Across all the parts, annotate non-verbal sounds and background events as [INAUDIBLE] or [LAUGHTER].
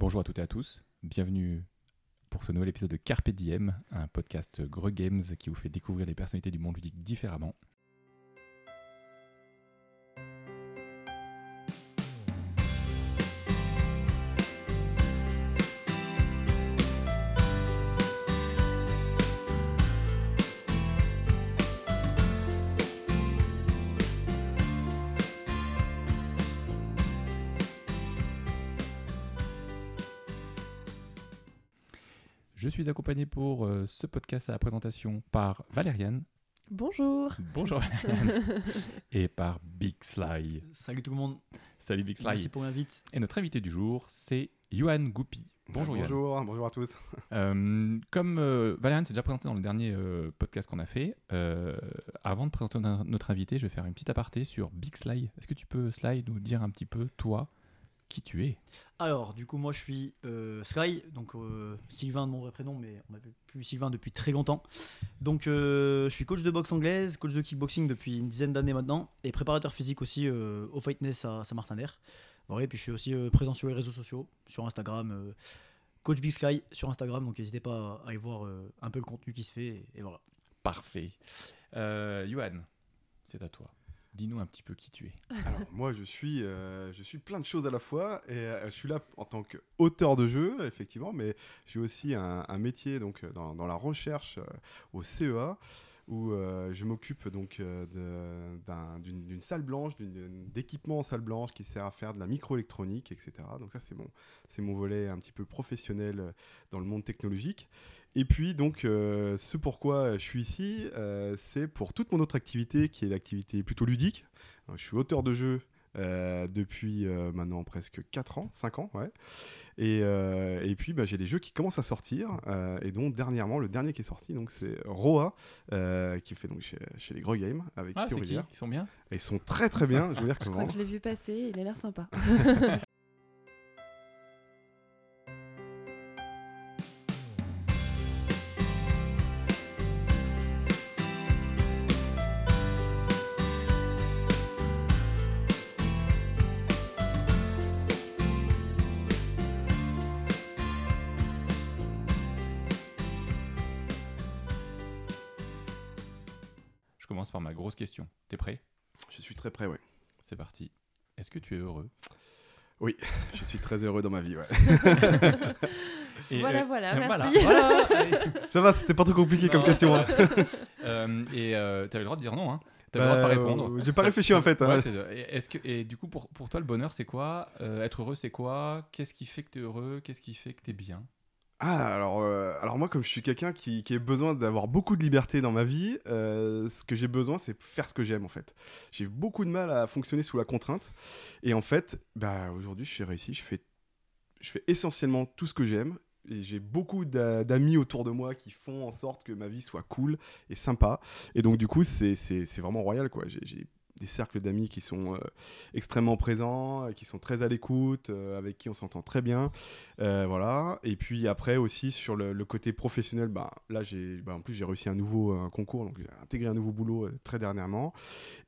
Bonjour à toutes et à tous, bienvenue pour ce nouvel épisode de Carpe Diem, un podcast Greux Games qui vous fait découvrir les personnalités du monde ludique différemment. Suis accompagné pour euh, ce podcast à la présentation par Valériane. Bonjour. Bonjour Valériane. [LAUGHS] et par Big Sly. Salut tout le monde. Salut Big Sly. Merci pour l'invite. Et notre invité du jour, c'est Johan Goupy. Bonjour. Bonjour, bonjour à tous. Euh, comme euh, Valériane s'est déjà présenté dans le dernier euh, podcast qu'on a fait, euh, avant de présenter no- notre invité, je vais faire une petite aparté sur Big Sly. Est-ce que tu peux, Sly, nous dire un petit peu, toi, qui tu es Alors, du coup, moi je suis euh, Sky, donc euh, Sylvain de mon vrai prénom, mais on m'appelle plus Sylvain depuis très longtemps. Donc, euh, je suis coach de boxe anglaise, coach de kickboxing depuis une dizaine d'années maintenant, et préparateur physique aussi au Fightness à Saint-Martin-d'Air. Voilà, et puis je suis aussi présent sur les réseaux sociaux, sur Instagram, coach Big Sky sur Instagram, donc n'hésitez pas à aller voir un peu le contenu qui se fait, et, et voilà. Parfait. Johan, c'est à toi. Dis-nous un petit peu qui tu es. Alors, moi, je suis, euh, je suis plein de choses à la fois et euh, je suis là en tant qu'auteur de jeu, effectivement, mais j'ai aussi un, métier donc euh, dans, la recherche au CEA où je m'occupe donc d'une salle blanche, d'équipement en salle blanche qui sert à faire de la microélectronique, etc. Donc ça, c'est mon, mon volet un petit peu professionnel dans le monde technologique. Et puis donc, euh, ce pourquoi je suis ici, euh, c'est pour toute mon autre activité qui est l'activité plutôt ludique. Euh, Je suis auteur de jeux euh, depuis euh, maintenant presque 4 ans, 5 ans, ouais. Et, euh, et puis bah, j'ai des jeux qui commencent à sortir, euh, et dont dernièrement, le dernier qui est sorti, donc c'est Roa, euh, qui fait donc chez, chez les Gros Games avec Ah, Théo c'est qui? Rivière. Ils sont bien? Ils sont très très bien, je veux dire [LAUGHS] Je que crois vraiment. que je l'ai vu passer, il a l'air sympa. [LAUGHS] question. T'es prêt? Je suis très prêt, ouais. C'est parti. Est-ce que tu es heureux? [LAUGHS] Je suis très heureux dans ma vie, ouais. Et, voilà, euh, voilà, voilà, merci. voilà. [LAUGHS] Ça va, c'était pas trop compliqué comme question. hein. [LAUGHS] Euh, et euh, t'as le droit de dire non, hein T'as le droit de Bah, pas répondre. euh, J'ai pas réfléchi en fait. hein. Ouais, est-ce que, et du coup, pour, pour toi, le bonheur, c'est quoi? Euh, Être heureux, c'est quoi? Qu'est-ce qui fait que t'es heureux? Qu'est-ce qui fait que t'es bien? Ah, alors, euh, alors moi, comme je suis quelqu'un qui, a besoin d'avoir beaucoup de liberté dans ma vie, euh, ce que j'ai besoin, c'est faire ce que j'aime, en fait. J'ai beaucoup de mal à fonctionner sous la contrainte. Et en fait, bah, aujourd'hui, je suis réussi. Je fais, je fais essentiellement tout ce que j'aime. Et j'ai beaucoup d'a- d'amis autour de moi qui font en sorte que ma vie soit cool et sympa. Et donc, du coup, c'est vraiment royal, quoi. J'ai des cercles d'amis qui sont euh, extrêmement présents, euh, qui sont très à l'écoute, euh, avec qui on s'entend très bien. Voilà. Et puis après aussi sur le, côté professionnel, bah, là j'ai, bah, en plus j'ai réussi un nouveau concours, donc j'ai intégré un nouveau boulot très dernièrement.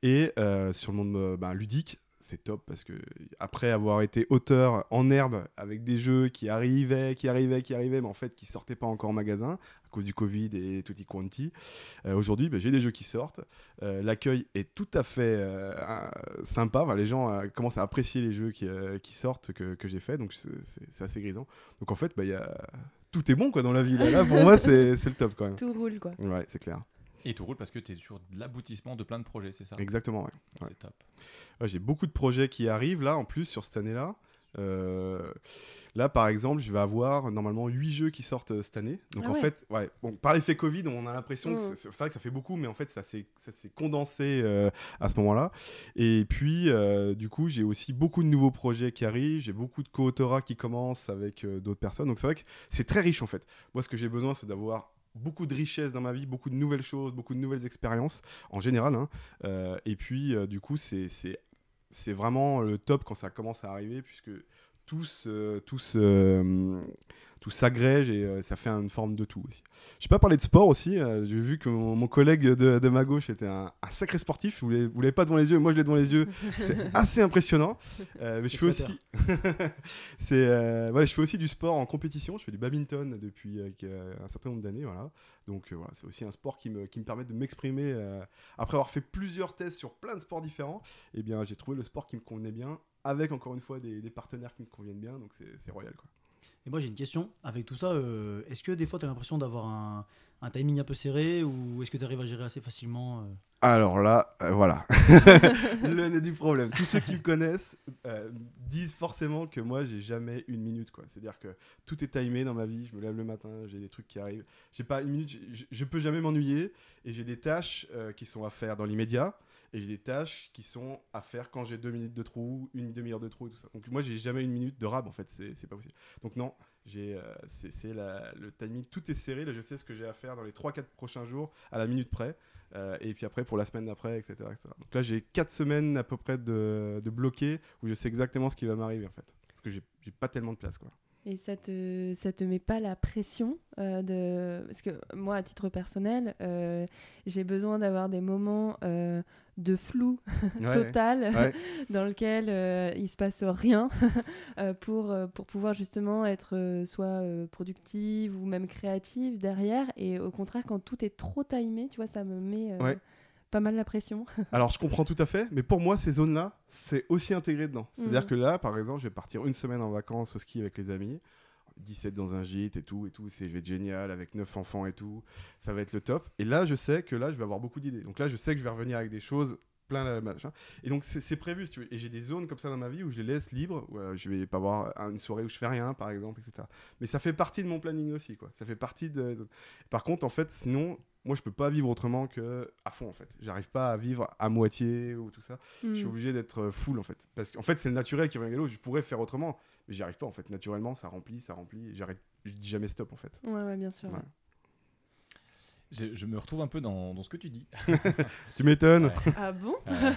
Et sur le monde bah, ludique, c'est top parce que après avoir été auteur en herbe avec des jeux qui arrivaient, qui arrivaient, qui arrivaient, mais en fait qui sortaient pas encore en magasin cause du Covid et tutti quanti. euh, Aujourd'hui, bah, j'ai des jeux qui sortent. Euh, L'accueil est tout à fait euh, sympa. Enfin, les gens euh, commencent à apprécier les jeux qui, euh, qui sortent que, que j'ai fait, donc c'est- assez grisant. Donc en fait, bah, il y a... tout est bon quoi dans la vie. Là, Là, pour moi, c'est le top quand même. Tout roule, quoi. Ouais, c'est clair. Et tout roule parce que t'es sur de l'aboutissement de plein de projets, c'est ça? Exactement. ouais. ouais. C'est top. Ouais, J'ai beaucoup de projets qui arrivent là en plus sur cette année-là. Euh, là, par exemple, je vais avoir normalement 8 jeux qui sortent euh, cette année. Donc Ah en ouais. fait, ouais, bon, par l'effet Covid, on a l'impression que Mm. c'est vrai que ça fait beaucoup, mais en fait, ça s'est condensé euh, à ce moment-là. Et puis, du coup, j'ai aussi beaucoup de nouveaux projets qui arrivent. J'ai beaucoup de co-autorat qui commencent avec d'autres personnes. Donc c'est vrai que c'est très riche en fait. Moi, ce que j'ai besoin, c'est d'avoir beaucoup de richesse dans ma vie, beaucoup de nouvelles choses, beaucoup de nouvelles expériences en général. hein. Euh, et puis, euh, du coup, c'est c'est vraiment le top quand ça commence à arriver, puisque tout se, tout se- tout s'agrège et euh, ça fait une forme de tout aussi. Je n'ai pas parlé de sport aussi. euh, J'ai vu que mon, mon collègue de, de ma gauche était un, un sacré sportif. Vous ne l'avez pas devant les yeux, moi je l'ai devant les yeux. [LAUGHS] C'est assez impressionnant. Euh, mais je fais aussi, [LAUGHS] c'est euh, voilà, je fais aussi du sport en compétition. Je fais du badminton depuis euh, un certain nombre d'années, voilà. Donc euh, voilà, c'est aussi un sport qui me, qui me permet de m'exprimer. euh, après avoir fait plusieurs tests sur plein de sports différents, eh bien j'ai trouvé le sport qui me convenait bien, avec encore une fois des, des partenaires qui me conviennent bien. Donc c'est royal quoi. Et moi j'ai une question. Avec tout ça, euh, est-ce que des fois tu as l'impression d'avoir un, un timing un peu serré ou est-ce que tu arrives à gérer assez facilement euh Alors là, euh, voilà, [LAUGHS] le nez du problème. Tous ceux qui me connaissent euh, disent forcément que moi, j'ai jamais une minute, quoi. C'est-à-dire que tout est timé dans ma vie. Je me lève le matin, j'ai des trucs qui arrivent. J'ai pas une minute. Je, peux jamais m'ennuyer. Et j'ai des tâches euh, qui sont à faire dans l'immédiat. Et j'ai des tâches qui sont à faire quand j'ai deux minutes de trou, une demi-heure de trou et tout ça. Donc moi, j'ai jamais une minute de rab, en fait. C'est pas possible. Donc non, j'ai, euh, c'est le timing. Tout est serré. Là, je sais ce que j'ai à faire dans les 3-4 prochains jours à la minute près. Euh, et puis après pour la semaine d'après, etc.. Donc là, j'ai 4 semaines à peu près de, de bloqué où je sais exactement ce qui va m'arriver en fait. Parce que j'ai pas tellement de place quoi. Et ça te, ça te met pas la pression euh, de... Parce que moi, à titre personnel, euh, j'ai besoin d'avoir des moments euh, de flou [LAUGHS] total Ouais. [LAUGHS] dans lequel il se passe rien [LAUGHS] pour, pour pouvoir justement être soit productive ou même créative derrière. Et au contraire, quand tout est trop timé, tu vois, ça me met Ouais. Pas mal la pression. [LAUGHS] Alors je comprends tout à fait, mais pour moi, ces zones-là, c'est aussi intégré dedans. C'est-à-dire Mhm. que là, par exemple, je vais partir une semaine en vacances au ski avec les amis. 17 dans un gîte et tout, et tout, c'est, je vais être génial avec 9 enfants et tout, ça va être le top. Et là, je sais que là, je vais avoir beaucoup d'idées. Donc là, je sais que je vais revenir avec des choses plein de machin. Et donc, c'est, prévu, si tu veux. Et j'ai des zones comme ça dans ma vie où je les laisse libres, où euh, je vais pas avoir un- une soirée où je fais rien, par exemple, etc. Mais ça fait partie de mon planning aussi, quoi. Ça fait partie de. Par contre, en fait, sinon, moi, je peux pas vivre autrement que à fond, en fait. J'arrive pas à vivre à moitié ou tout ça. Je suis Mm. obligé d'être euh, full en fait. Parce qu'en fait, c'est le naturel qui à l'eau. Je pourrais faire autrement, mais j'y arrive pas en fait. Naturellement, ça remplit, ça remplit. J'arrête, je dis jamais stop en fait. Ouais, ouais, bien sûr. Ouais. Je, je me retrouve un peu dans, dans ce que tu dis. [LAUGHS] Tu m'étonnes. Ouais. Ah bon Euh,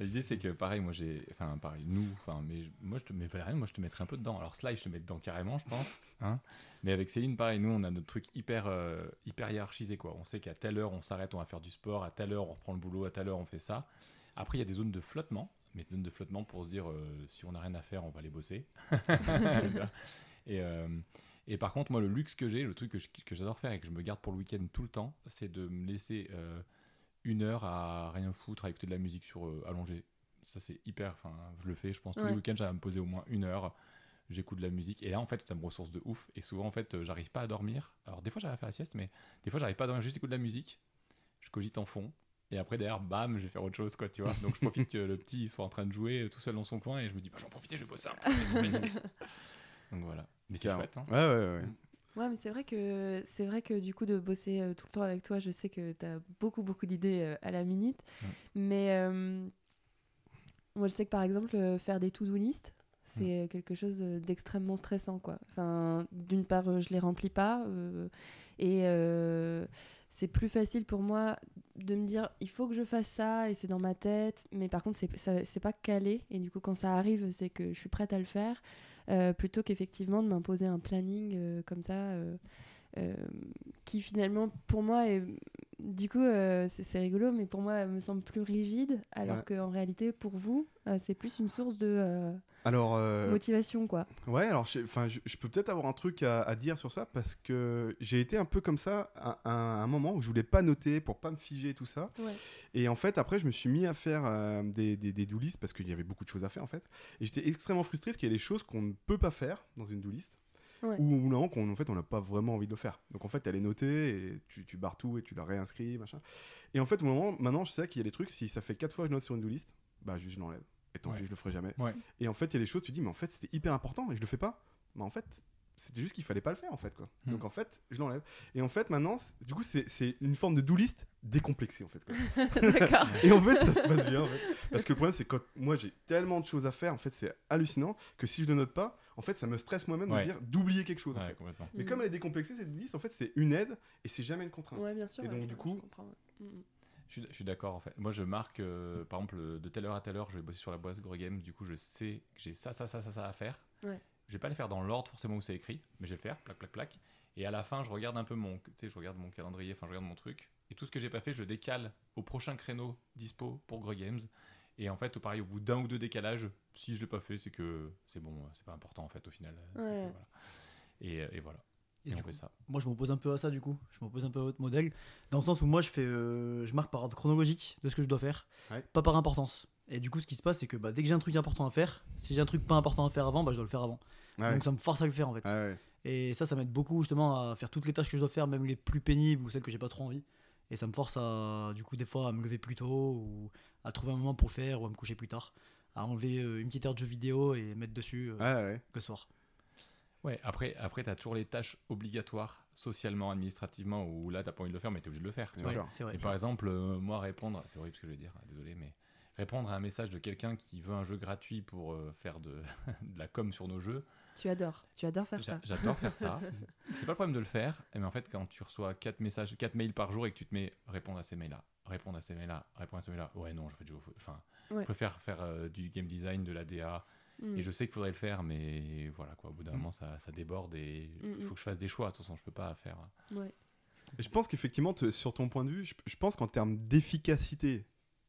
L'idée c'est que pareil, moi j'ai, enfin pareil, nous, enfin mais moi je te mets Valériane, moi je te mettrais un peu dedans. Alors Sly, je te mets dedans carrément, je pense. Hein mais avec Céline, pareil, nous on a notre truc hyper, euh, hyper hiérarchisé quoi. On sait qu'à telle heure on s'arrête, on va faire du sport, à telle heure on reprend le boulot, à telle heure on fait ça. Après il y a des zones de flottement, mais des zones de flottement pour se dire euh, si on n'a rien à faire, on va aller bosser. [LAUGHS] [LAUGHS] et euh, et par contre, moi, le luxe que j'ai, le truc que j'adore faire et que je me garde pour le week-end tout le temps, c'est de me laisser euh, une heure à rien foutre, à écouter de la musique sur euh, allongé. Ça, c'est hyper. Enfin, je le fais, je pense, tous les week-ends, j'arrive à me poser au moins une heure. J'écoute de la musique. Et là, en fait, ça me ressource de ouf. Et souvent, en fait, euh, j'arrive pas à dormir. Alors, des fois, j'arrive à faire la sieste, mais des fois, j'arrive pas à dormir. Juste écoute de la musique. Je cogite en fond. Et après, derrière, bam, je vais faire autre chose, quoi, tu vois. Donc, je profite que le petit il soit en train de jouer tout seul dans son coin. Et je me dis, bah, j'en profite, je vais bosser un peu. [LAUGHS] Donc, voilà. Mais c'est chouette, hein. Ouais, ouais, ouais. Ouais, mais c'est vrai que c'est vrai que du coup de bosser euh, tout le temps avec toi, je sais que tu as beaucoup beaucoup d'idées euh, à la minute. Ouais. Mais euh, moi je sais que par exemple euh, faire des to-do list, c'est quelque chose d'extrêmement stressant quoi. Enfin, d'une part euh, je les remplis pas euh, et euh, c'est plus facile pour moi de me dire il faut que je fasse ça et c'est dans ma tête, mais par contre c'est pas calé et du coup quand ça arrive c'est que je suis prête à le faire euh, plutôt qu'effectivement de m'imposer un planning euh, comme ça euh, euh, qui finalement pour moi est du coup euh, c'est rigolo mais pour moi me semble plus rigide alors Ouais. qu'en réalité pour vous euh, c'est plus une source de euh, Alors, euh, motivation quoi ouais, alors, je, je, peux peut-être avoir un truc à, à dire sur ça parce que j'ai été un peu comme ça à, à un moment où je voulais pas noter pour pas me figer tout ça. ouais. Et en fait, après, je me suis mis à faire euh, des, des, des do parce qu'il y avait beaucoup de choses à faire en fait. Et j'étais extrêmement frustré parce qu'il y a des choses qu'on ne peut pas faire dans une do list. Ouais. Ou, non, qu'on en fait, on n'a pas vraiment envie de le faire. Donc en fait, elle est notée et tu, tu barres tout et tu la réinscris, machin. Et en fait, au moment, maintenant, je sais qu'il y a des trucs, si ça fait quatre fois que je note sur une do list, bah juste je l'enlève. Et tant Ouais. pis, je le ferai jamais. Ouais. Et en fait, il y a des choses, tu dis, mais en fait, c'était hyper important et je le fais pas. Mais en fait, c'était juste qu'il fallait pas le faire en fait quoi. Hmm. Donc en fait, je l'enlève. Et en fait, maintenant, du coup, c'est c'est une forme de do list décomplexée en fait. quoi. Et en fait, ça se passe bien. en fait. Parce que le problème, c'est que quand moi j'ai tellement de choses à faire, en fait, c'est hallucinant que si je le note pas, en fait, ça me stresse moi-même Ouais. de dire d'oublier quelque chose. en Ouais, fait. complètement. Mais Mm. comme elle est décomplexée, cette liste, en fait, c'est une aide et c'est jamais une contrainte. ouais bien sûr Et donc, du je coup- Je suis, d'accord en fait. Moi je marque euh, par exemple de telle heure à telle heure je vais bosser sur la boîte Gros Game. Du coup je sais que j'ai ça, ça, ça, ça, ça à faire. Ouais. Je vais pas les faire dans l'ordre forcément où c'est écrit, mais je vais le faire, plac, plac, plac. Et à la fin, je regarde un peu mon, tu sais, je regarde mon calendrier, enfin, je regarde mon truc. Et tout ce que j'ai pas fait, je décale au prochain créneau dispo pour Grey Games. Et en fait, pareil, au bout d'un ou deux décalages, si je l'ai pas fait, c'est que c'est bon, c'est pas important en fait au final. C'est que, Ouais. voilà. Et, euh, et voilà. Et Et, du on coup, fait ça. Moi, je m'oppose un peu à ça, du coup. Je m'oppose un peu à votre modèle. Dans le sens où moi, je, fais, euh, je marque par ordre chronologique de ce que je dois faire, Ouais. pas par importance. Et du coup, ce qui se passe, c'est que bah, dès que j'ai un truc important à faire, si j'ai un truc pas important à faire avant, bah, je dois le faire avant. Ouais. Donc ça me force à le faire, en fait. Ouais. Et ça, ça m'aide beaucoup, justement, à faire toutes les tâches que je dois faire, même les plus pénibles ou celles que j'ai pas trop envie. Et ça me force à, du coup, des fois, à me lever plus tôt ou à trouver un moment pour le faire ou à me coucher plus tard. À enlever euh, une petite heure de jeu vidéo et mettre dessus euh, ouais. le soir. Ouais, après, après tu as toujours les tâches obligatoires socialement, administrativement, où là, t'as pas envie de le faire, mais tu es obligé de le faire. tu vois. sûr. C'est vrai. Et par exemple, euh, moi, répondre, c'est horrible ce que je vais dire, désolé, mais répondre à un message de quelqu'un qui veut un jeu gratuit pour euh, faire de, [LAUGHS] de la com sur nos jeux, Tu adores, tu adores faire ça. j'adore faire ça. [LAUGHS] C'est pas le problème de le faire, mais en fait, quand tu reçois 4 messages, 4 mails par jour et que tu te mets répondre à ces mails-là, répondre à ces mails-là, répondre à ces mails-là, ouais, non, je fais du enfin, Ouais. je préfère faire euh, du game design, de la DA, Mm. et je sais qu'il faudrait le faire, mais voilà, quoi, au bout d'un Mm. moment, ça, ça déborde et Mm, il faut que je fasse des choix. De toute façon, je peux pas faire. Ouais. Et je pense qu'effectivement, sur ton point de vue, je, je pense qu'en termes d'efficacité,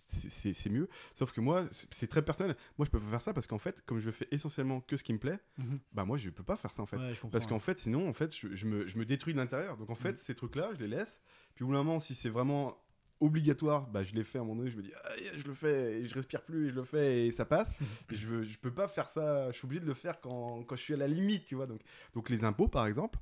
c'est- mieux. Sauf que moi, c'est- très personnel. Moi, je peux pas faire ça parce qu'en fait, comme je fais essentiellement que ce qui me plaît, Mhm. bah moi, je peux pas faire ça en fait. Ouais, Parce qu'en ouais. fait, sinon, en fait, je, je me, je me détruis de l'intérieur. Donc en fait, Mm. ces trucs-là, je les laisse. Puis au bout d'un moment, si c'est vraiment obligatoire, bah je les fais à un moment donné, je me dis, Ah, je le fais, et je respire plus, et je le fais, et ça passe. [LAUGHS] et je, veux, je peux pas faire ça, je suis obligé de le faire quand, quand je suis à la limite, tu vois. Donc, donc les impôts, par exemple,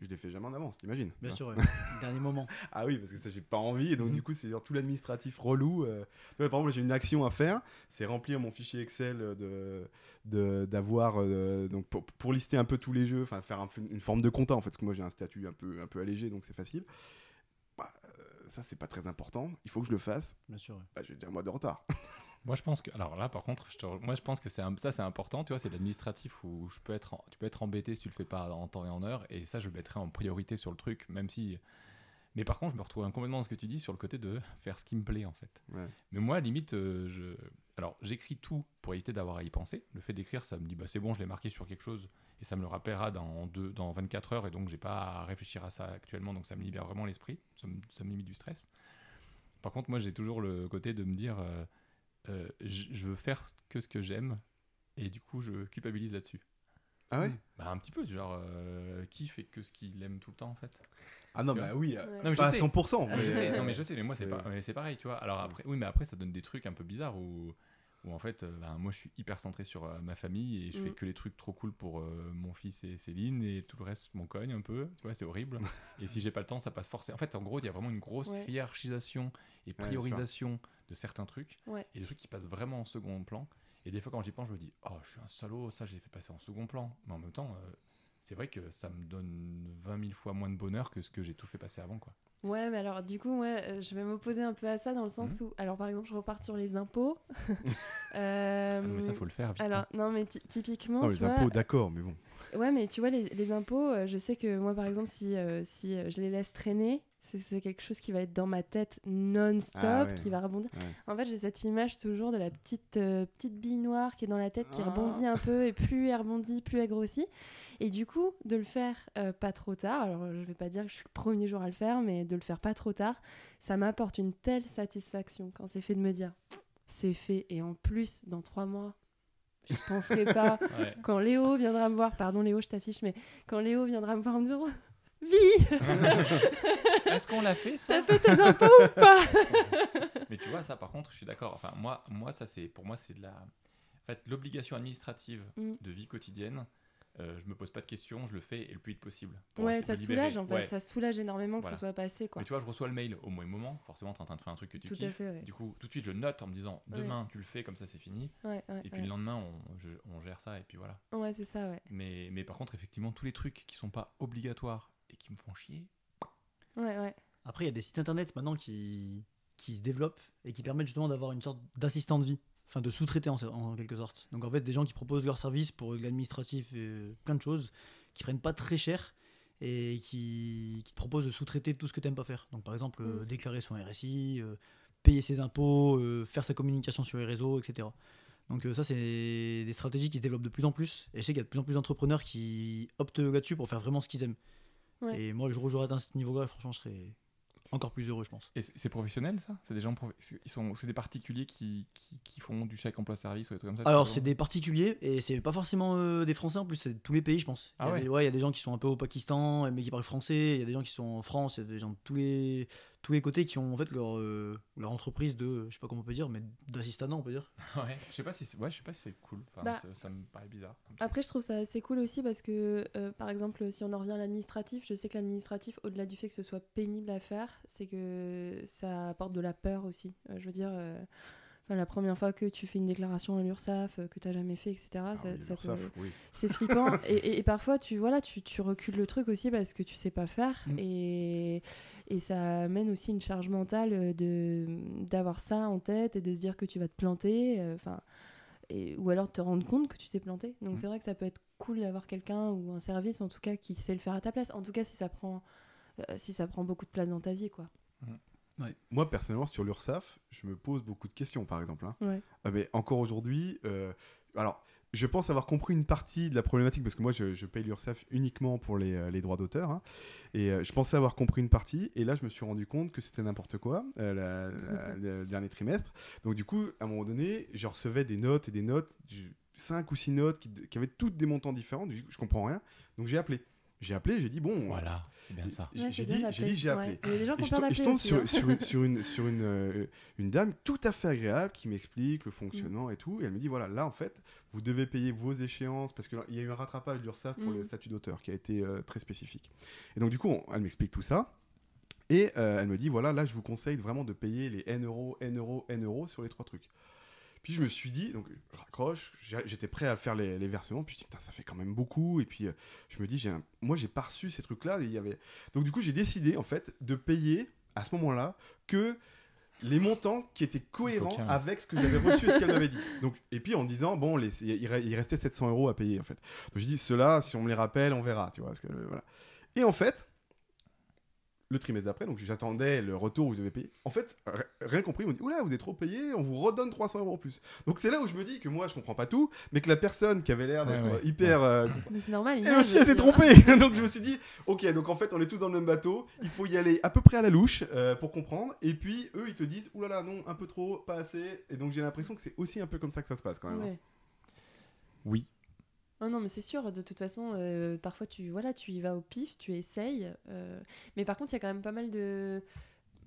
je les fais jamais en avance, t'imagines Bien hein. sûr, ouais. [LAUGHS] dernier moment. Ah oui, parce que ça, j'ai pas envie. Et donc, Mhm. du coup, c'est genre tout l'administratif relou. euh. Par exemple, j'ai une action à faire. C'est remplir mon fichier Excel de, de- d'avoir. euh, donc, pour, pour lister un peu tous les jeux, enfin, faire un- une forme de compta, en fait. Parce que moi, j'ai un statut un peu, un peu allégé, donc c'est facile. Ça, c'est pas très important. Il faut que je le fasse. Bien sûr, ouais. Bah, je vais dire un mois de retard. [LAUGHS] Moi, je pense que. Alors là, par contre, je te- moi, je pense que c'est un- ça, c'est important. Tu vois, c'est l'administratif où je peux être, en- tu peux être embêté si tu le fais pas en temps et en heure. Et ça, je le mettrai en priorité sur le truc, même si. Mais par contre, je me retrouve complètement dans ce que tu dis sur le côté de faire ce qui me plaît, en fait. Ouais. Mais moi, limite, euh, je. Alors, j'écris tout pour éviter d'avoir à y penser. Le fait d'écrire, ça me dit, bah, c'est bon, je l'ai marqué sur quelque chose et ça me le rappellera dans, deux, dans 24 heures et donc j'ai pas à réfléchir à ça actuellement. Donc, ça me libère vraiment l'esprit. Ça me, ça me limite du stress. Par contre, moi, j'ai toujours le côté de me dire, euh, euh, je je veux faire que ce que j'aime et du coup, je culpabilise là-dessus. Ah ouais? Bah, un petit peu, genre, euh, qui fait que ce qu'il aime tout le temps, en fait? Ah non, Tu bah oui. euh, Ouais. Non, mais Pas à je sais. 100%. Ah, je mais- sais, non mais je sais, mais moi c'est pas, mais c'est pareil, tu vois. Alors après, oui, mais après ça donne des trucs un peu bizarres où, où en fait, euh, ben, moi je suis hyper centré sur euh, ma famille et je fais Mm. que les trucs trop cool pour euh, mon fils et Céline et tout le reste je m'en cogne un peu. Tu vois, c'est horrible. [LAUGHS] et si j'ai pas le temps, ça passe forcément. En fait, en gros, il y a vraiment une grosse Ouais. hiérarchisation et priorisation de certains trucs Ouais. et des trucs qui passent vraiment en second plan. Et des fois, quand j'y pense, je me dis, oh, je suis un salaud, ça j'ai fait passer en second plan. Mais en même temps. euh, c'est vrai que ça me donne 20 000 fois moins de bonheur que ce que j'ai tout fait passer avant, quoi. Ouais, mais alors du coup, ouais, euh, je vais m'opposer un peu à ça dans le sens Mhm. où, alors par exemple, je repars sur les impôts. [LAUGHS] Euh, Ah non, mais ça, faut le faire vite. hein. alors non, mais ty- typiquement, Non, tu les vois, impôts, d'accord, mais bon. Ouais, mais tu vois, les, les impôts, euh, je sais que moi, par exemple, si, si je les laisse traîner, c'est- quelque chose qui va être dans ma tête non-stop, Ah ouais. qui va rebondir. Ouais. En fait, j'ai cette image toujours de la petite, euh, petite bille noire qui est dans la tête, qui Ah. rebondit un peu, et plus elle rebondit, plus elle grossit. Et du coup, de le faire euh, pas trop tard, alors je vais pas dire que je suis le premier jour à le faire, mais de le faire pas trop tard, ça m'apporte une telle satisfaction quand c'est fait de me dire, c'est fait, et en plus, dans trois mois, je penserai pas [LAUGHS] Ouais. quand Léo viendra me voir, pardon Léo, je t'affiche, mais quand Léo viendra me voir en me disant Vie, [LAUGHS] Est-ce qu'on l'a fait ça? T'as fait tes impôts ou pas? [LAUGHS] Mais tu vois, ça par contre, je suis d'accord. Enfin, moi, moi ça c'est pour moi c'est de la. En fait, l'obligation administrative Mm. de vie quotidienne, euh, je me pose pas de questions, je le fais et le plus vite possible. Ouais, ça soulage en fait, Ouais. ça soulage énormément que Voilà. ce soit passé quoi. Mais tu vois, je reçois le mail au moins moment. Forcément, t'es en train de faire un truc que tu Tout à kiffes. fait, ouais. Du coup, tout de suite, je note en me disant Ouais. demain, tu le fais, comme ça, c'est fini. Et puis le lendemain, on, je- on gère ça et puis voilà. Ouais, c'est ça, ouais. Mais, mais par contre, effectivement, tous les trucs qui sont pas obligatoires et qui me font chier. Ouais, ouais. Après, il y a des sites internet maintenant qui, qui se développent et qui permettent justement d'avoir une sorte d'assistant de vie, enfin de sous-traiter en, en quelque sorte. Donc en fait, des gens qui proposent leur service pour l'administratif et plein de choses, qui prennent pas très cher et qui, qui te proposent de sous-traiter tout ce que tu n'aimes pas faire. Donc par exemple, euh, Mm. déclarer son RSI, euh, payer ses impôts, euh, faire sa communication sur les réseaux, etc. Donc euh, ça, c'est des stratégies qui se développent de plus en plus. Et je sais qu'il y a de plus en plus d'entrepreneurs qui optent là-dessus pour faire vraiment ce qu'ils aiment. Et moi, le jour où j'aurai atteint ce niveau-là, franchement, je serai encore plus heureux, je pense. Et c'est professionnel ça? C'est des gens prof- ils sont c'est des particuliers qui, qui, qui font du chèque emploi service ou des trucs comme ça Alors, c'est des particuliers et c'est pas forcément euh, des Français en plus, c'est de tous les pays, je pense. Ah il y a ouais. des- ouais, il y a des gens qui sont un peu au Pakistan, mais qui parlent français. Il y a des gens qui sont en France. Il y a des gens de tous les, tous les côtés qui ont en fait leur, euh, leur entreprise de, je sais pas comment on peut dire, mais d'assistanat, on peut dire. [LAUGHS] Ouais, je sais pas si c'est ouais, je sais pas si c'est cool. Enfin, Bah, ça, me paraît bizarre. Après, je trouve ça assez cool aussi parce que, euh, par exemple, si on en revient à l'administratif, je sais que l'administratif, au-delà du fait que ce soit pénible à faire, c'est que ça apporte de la peur aussi. Euh, je veux dire, euh, enfin, la première fois que tu fais une déclaration à l'URSSAF, euh, que tu n'as jamais fait, etc., Ah ça- oui, ça l'URSSAF, peut- oui. c'est flippant. [LAUGHS] et, et- et parfois, tu, voilà, tu, tu recules le truc aussi parce que tu sais pas faire. Mm. Et, et ça amène aussi une charge mentale de d'avoir ça en tête et de se dire que tu vas te planter. Enfin. et, ou alors de te rendre compte que tu t'es planté. Donc Mm. c'est vrai que ça peut être cool d'avoir quelqu'un ou un service en tout cas qui sait le faire à ta place. En tout cas si ça prend, si ça prend beaucoup de place dans ta vie quoi. Moi, personnellement, sur l'URSSAF, je me pose beaucoup de questions, par exemple. hein. Ouais. Ah, mais encore aujourd'hui, euh, alors, je pense avoir compris une partie de la problématique, parce que moi, je, je paye l'URSSAF uniquement pour les, euh, les droits d'auteur. hein. et euh, je pensais avoir compris une partie, et là, je me suis rendu compte que c'était n'importe quoi, euh, la- la- [LAUGHS] le dernier trimestre. Donc, du coup, à un moment donné, je recevais des notes et des notes, je- cinq ou six notes qui, qui avaient toutes des montants différents. Du coup, je comprends rien. Donc, j'ai appelé. J'ai appelé, j'ai dit, bon. Voilà, c'est bien ça. J'ai Ouais, dit, j'ai dit, j'ai appelé. Ouais. Il y a des gens qui Et ont je, peur to- et je tombe aussi, sur, hein. sur une, sur, une, sur une, euh, une dame tout à fait agréable qui m'explique le fonctionnement et tout. Et elle me dit voilà, là en fait, vous devez payer vos échéances parce qu'il y a eu un rattrapage d'URSSAF pour Mhm. le statut d'auteur qui a été euh, très spécifique. Et donc, du coup, on- elle m'explique tout ça. Et euh, elle me dit voilà, là, je vous conseille vraiment de payer les N euros, N euros, N euros sur les trois trucs. Puis je me suis dit, donc je raccroche, j'étais prêt à faire les, les versements, puis je dis putain, ça fait quand même beaucoup. Et puis euh, je me dis, un- moi j'ai pas reçu ces trucs-là. et il y avait... Donc du coup, j'ai décidé en fait de payer à ce moment-là que les montants qui étaient cohérents avec ce que j'avais reçu et ce qu'elle m'avait dit. Donc, et puis en disant, bon, les- il, re- il restait 700 euros à payer en fait. Donc j'ai dit, ceux-là, si on me les rappelle, on verra, tu vois. Parce que, euh, voilà. Et en fait, le trimestre d'après, donc j'attendais le retour où vous avez payé. En fait, rien compris, ils m'ont dit Oula, vous êtes trop payé, on vous redonne 300 euros en plus. Donc c'est là où je me dis que moi je comprends pas tout, mais que la personne qui avait l'air d'être ouais. hyper. euh, Mais c'est normal. il elle aussi, elle s'est trompée. [LAUGHS] donc je me suis dit Ok, donc en fait, on est tous dans le même bateau, il faut y aller à peu près à la louche euh, pour comprendre. Et puis eux, ils te disent Oulala, non, un peu trop, pas assez. Et donc j'ai l'impression que c'est aussi un peu comme ça que ça se passe quand même. hein. Ouais. Oui. Ah non, mais c'est sûr, de toute façon, euh, parfois tu, voilà, tu y vas au pif, tu essayes. euh, mais par contre, il y a quand même pas mal de.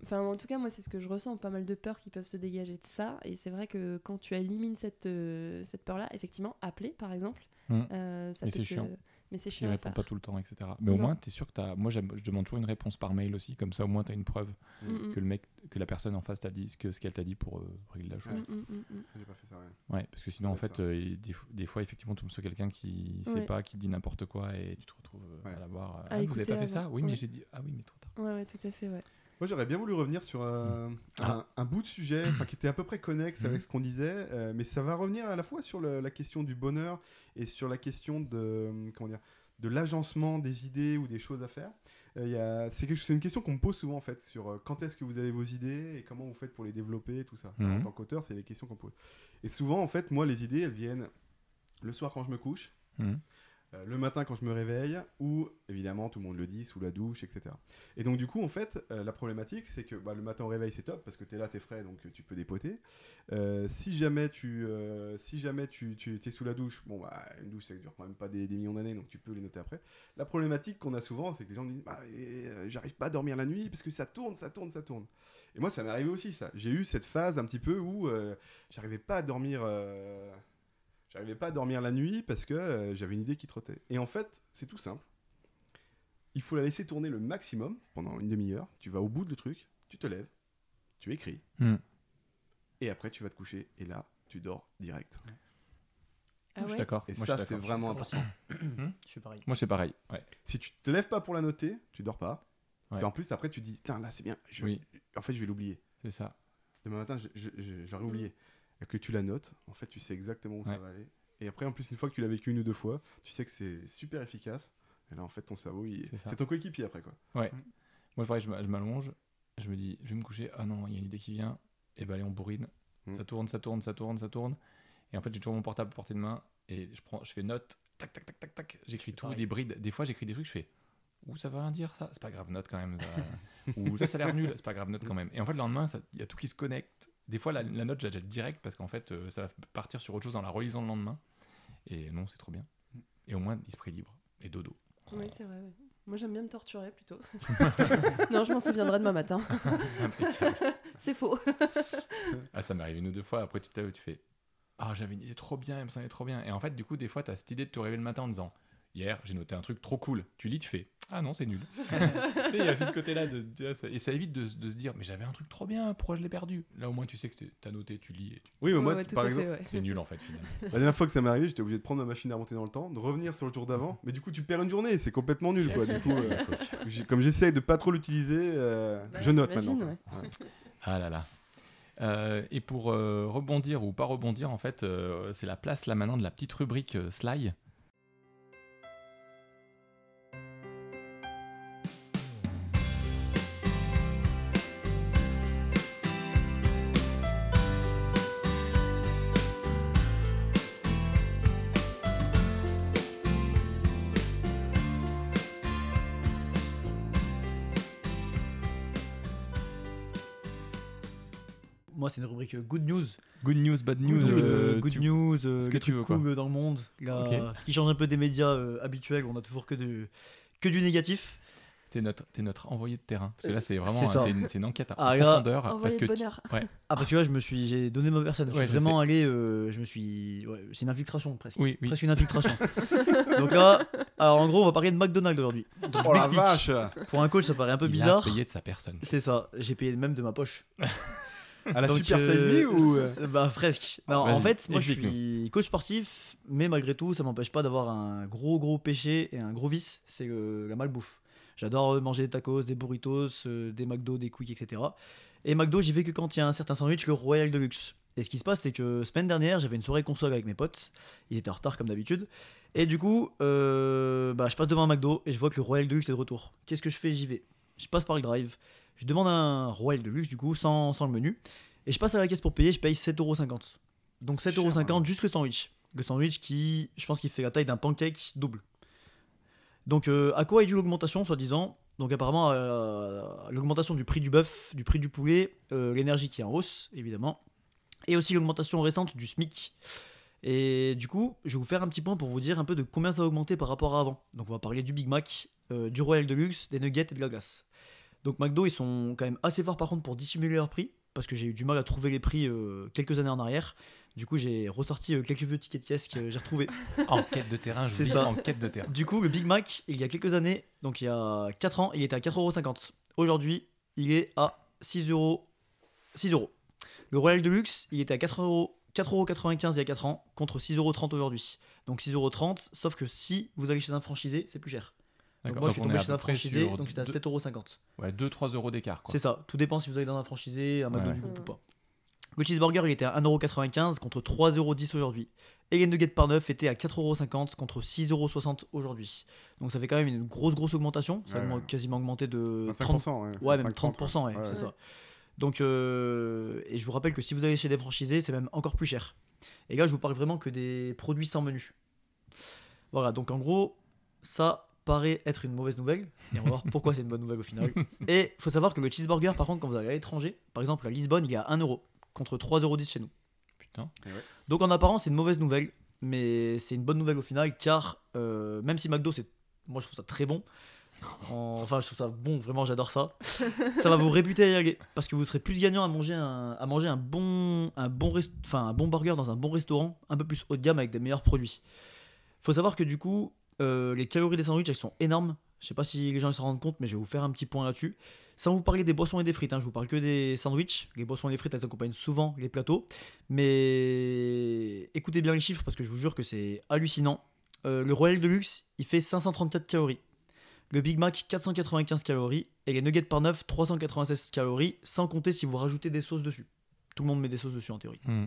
Enfin, en tout cas, moi, c'est ce que je ressens, pas mal de peurs qui peuvent se dégager de ça. Et c'est vrai que quand tu élimines cette, euh, cette peur-là, effectivement, appeler, par exemple, Mm. ça Mais peut c'est te- chiant. Mais c'est Il chiant. à répond faire. pas tout le temps, etc. Mais au moins, tu es sûr que tu as. Moi, je demande toujours une réponse par mail aussi. Comme ça, au moins, tu as une preuve Mm, mm. que le mec, que la personne en face t'a dit ce que ce qu'elle t'a dit pour euh, régler la chose. Mm, mm, mm, mm. J'ai pas fait ça, ouais. Ouais, parce que sinon, en fait, euh, des, fo- des fois, effectivement, tu tombes sur quelqu'un qui sait Ouais. pas, qui dit n'importe quoi et tu te retrouves euh, Ouais. à l'avoir. Ah, vous avez pas fait ça? Oui, mais ouais. j'ai dit. Ah oui, mais trop tard. Ouais, ouais, tout à fait, ouais. Moi, j'aurais bien voulu revenir sur euh, Ah. un, un bout de sujet qui était à peu près connexe Mhm. avec ce qu'on disait, euh, mais ça va revenir à la fois sur le- la question du bonheur et sur la question de, euh, comment dire, de l'agencement des idées ou des choses à faire. Euh, c'est une question qu'on me pose souvent en fait, sur quand est-ce que vous avez vos idées et comment vous faites pour les développer, tout ça. En Mhm. tant qu'auteur, c'est les questions qu'on pose. Et souvent, en fait, moi, les idées, elles viennent le soir quand je me couche, Mhm. Euh, le matin quand je me réveille, ou évidemment, tout le monde le dit, sous la douche, etc. Et donc, du coup, en fait, euh, la problématique, c'est que bah, le matin au réveil, c'est top parce que tu es là, tu es frais, donc euh, tu peux dépoter. Si jamais tu, si jamais tu, tu es sous la douche, bon, bah, une douche, ça dure quand même pas des, millions d'années, donc tu peux les noter après. La problématique qu'on a souvent, c'est que les gens me disent bah, J'arrive pas à dormir la nuit parce que ça tourne, ça tourne, ça tourne. Et moi, ça m'est arrivé aussi, ça. J'ai eu cette phase un petit peu où j'arrivais pas à dormir. J'arrivais pas à dormir la nuit parce que euh, j'avais une idée qui trottait. Et en fait, c'est tout simple. Il faut la laisser tourner le maximum pendant une demi-heure. Tu vas au bout du truc, tu te lèves, tu écris, Hmm. et après tu vas te coucher. Et là, tu dors direct. Ah je suis d'accord. Et Moi, ça, c'est vraiment important. Je suis pareil. Moi, c'est pareil. Ouais. Si tu te lèves pas pour la noter, tu dors pas. Ouais. Et en plus, après, tu te dis, Putain, là, c'est bien. Je- Oui, En fait, je vais l'oublier. c'est ça. Demain matin, je, je- je- j'aurais oublié. Et que tu la notes, en fait, tu sais exactement où ça Ouais. va aller. Et après, en plus, une fois que tu l'as vécu une ou deux fois, tu sais que c'est super efficace. Et là, en fait, ton cerveau, il... C'est ton coéquipier après, quoi. Moi, pareil, je m'a- je m'allonge, je me dis, je vais me coucher. Ah non, il y a une idée qui vient. Et ben, allez, on bourrine. Mm. Ça tourne, ça tourne, ça tourne, ça tourne. Et en fait, j'ai toujours mon portable à portée de main et je, prends, je fais note, tac, tac, tac, tac, tac. J'écris tout, pareil. des brides. Des fois, j'écris des trucs, je fais. Ouh, ça veut rien dire ça C'est pas grave, note quand même. ça. Ou ça, ça a l'air nul, c'est pas grave, note [LAUGHS] quand même. Et en fait, le lendemain, il y a tout qui se connecte. Des fois, la, la note, je la jette direct parce qu'en fait, euh, ça va partir sur autre chose en la relisant le lendemain. Et non, c'est trop bien. Et au moins, esprit libre et dodo. Oui, c'est vrai. ouais. Moi, j'aime bien me torturer plutôt. [LAUGHS] non, je m'en souviendrai demain matin. [LAUGHS] C'est faux. Ah, ça m'est arrivé une ou deux fois. Après, tu t'as tu fais Ah, j'avais une idée trop bien, il me semblait trop bien. Et en fait, du coup, des fois, tu as cette idée de te réveiller le matin en disant Hier, j'ai noté un truc trop cool. Tu lis, tu fais Ah non, c'est nul. [LAUGHS] Il y a aussi ce côté-là. De, de- ça- et ça évite de, de se dire Mais j'avais un truc trop bien, pourquoi je l'ai perdu? Là, au moins, tu sais que tu as noté, tu lis. Et tu- Oui, mais moi, Ouais, ouais, par exemple, ouais. C'est nul en fait, finalement. [LAUGHS] la dernière fois que ça m'est arrivé, j'étais obligé de prendre ma machine à remonter dans le temps, de revenir sur le jour d'avant, mais du coup, tu perds une journée, c'est complètement nul, quoi. Du coup, euh, [LAUGHS] comme j'essaye de pas trop l'utiliser, euh, Ouais, je note maintenant. Ah là là. Euh, et pour euh, rebondir ou pas rebondir, en fait, euh, c'est la place là maintenant de la petite rubrique euh, c'est une rubrique euh, Good News. Good news, bad news. Good news, euh, euh, good tu- news, euh, ce que tu veux, quoi. dans le monde. Là. Ce qui change un peu des médias euh, habituels, on a toujours que du, que du négatif. T'es notre, t'es notre envoyé de terrain. Parce que là, c'est vraiment C'est une, c'est une enquête à Ah, là, profondeur. parce que de tu- bonheur. Ah, parce que là, je me suis, j'ai donné ma personne. Je Ouais, suis je vraiment allé, euh, je me suis, ouais, c'est une infiltration presque. Oui, oui. Presque une infiltration. [LAUGHS] Donc là, alors en gros, on va parler de McDonald's aujourd'hui. Donc, je Oh m'explique. vache Pour un coach, ça paraît un peu il bizarre. a payé de sa personne. C'est ça, j'ai payé même de ma poche. [LAUGHS] À la Donc, Super euh, Size Me ou euh, Bah presque. Non, en fait, moi je suis coach sportif, mais malgré tout, ça m'empêche pas d'avoir un gros gros péché et un gros vice, c'est euh, la malbouffe. J'adore manger des tacos, des burritos, euh, des McDo, des Quick, etc. Et McDo, j'y vais que quand il y a un certain sandwich, le Royal Deluxe. Et ce qui se passe, c'est que semaine dernière, j'avais une soirée console avec mes potes. Ils étaient en retard comme d'habitude. Et du coup, euh, bah, je passe devant un McDo et je vois que le Royal Deluxe est de retour. Qu'est-ce que je fais? J'y vais. Je passe par le drive. Je demande un Royal Deluxe, du coup, sans, sans le menu. Et je passe à la caisse pour payer, je paye 7,50€. Donc C'est 7,50€ cher, hein. juste le sandwich. Le sandwich qui, je pense qu'il fait la taille d'un pancake double. Donc euh, à quoi est due l'augmentation, soi-disant? Donc apparemment, euh, l'augmentation du prix du bœuf, du prix du poulet, euh, l'énergie qui est en hausse, évidemment, et aussi l'augmentation récente du SMIC. Et du coup, je vais vous faire un petit point pour vous dire un peu de combien ça a augmenté par rapport à avant. Donc on va parler du Big Mac, euh, du Royal Deluxe, des nuggets et de la glace. Donc McDo, ils sont quand même assez forts par contre pour dissimuler leur prix, parce que j'ai eu du mal à trouver les prix euh, quelques années en arrière. Du coup, j'ai ressorti euh, quelques vieux tickets de caisse que j'ai retrouvés. [LAUGHS] En quête de terrain, je vous dis, ça. en quête de terrain. Du coup, le Big Mac, il y a quelques années, donc il y a 4 ans, il était à 4,50€. Aujourd'hui, il est à 6 euros. 6 euros. Le Royal Deluxe, il était à 4 euros. 4,95€ il y a 4 ans contre 6,30€ aujourd'hui. Donc 6,30€, sauf que si vous allez chez un franchisé, c'est plus cher. Donc moi, je suis tombé chez un franchisé, donc j'étais à deux- 7,50€. Ouais, 2-3 euros d'écart. quoi. C'est ça, tout dépend si vous allez dans un franchisé, un McDo Ouais. du groupe ou pas. Le cheeseburger, il était à 1,95€ contre 3,10€ aujourd'hui. Et les nuggets par neuf étaient à 4,50€ contre 6,60€ aujourd'hui. Donc ça fait quand même une grosse, grosse augmentation. Ça a Ouais, quasiment augmenté de 30, 25%. Ouais, Ouais, même 25, 30%, ouais, ouais. c'est ça. Donc, euh, et je vous rappelle que si vous allez chez des franchisés, c'est même encore plus cher. Et là, je vous parle vraiment que des produits sans menu. Voilà, donc en gros, ça paraît être une mauvaise nouvelle. Et on va voir [LAUGHS] pourquoi c'est une bonne nouvelle au final. Et il faut savoir que le cheeseburger, par contre, quand vous allez à l'étranger, par exemple à Lisbonne, il est à 1 euro contre 3,10€ chez nous. Putain. Donc en apparence, c'est une mauvaise nouvelle, mais c'est une bonne nouvelle au final, car euh, même si McDo, c'est, moi je trouve ça très bon, en- enfin je trouve ça bon, vraiment j'adore ça, ça va vous réputer à y aller, parce que vous serez plus gagnant à manger un, à manger un bon, un bon, rest- enfin un bon burger dans un bon restaurant, un peu plus haut de gamme avec des meilleurs produits. Faut savoir que du coup, euh, les calories des sandwichs elles sont énormes. Je sais pas si les gens s'en rendent compte, mais je vais vous faire un petit point là-dessus. Sans vous parler des boissons et des frites, hein, je vous parle que des sandwichs. Les boissons et les frites, elles accompagnent souvent les plateaux. Mais écoutez bien les chiffres parce que je vous jure que c'est hallucinant. Euh, le Royal Deluxe, il fait 534 calories. Le Big Mac, 495 calories. Et les nuggets par neuf, 396 calories, sans compter si vous rajoutez des sauces dessus. Tout le monde met des sauces dessus en théorie. Hmm.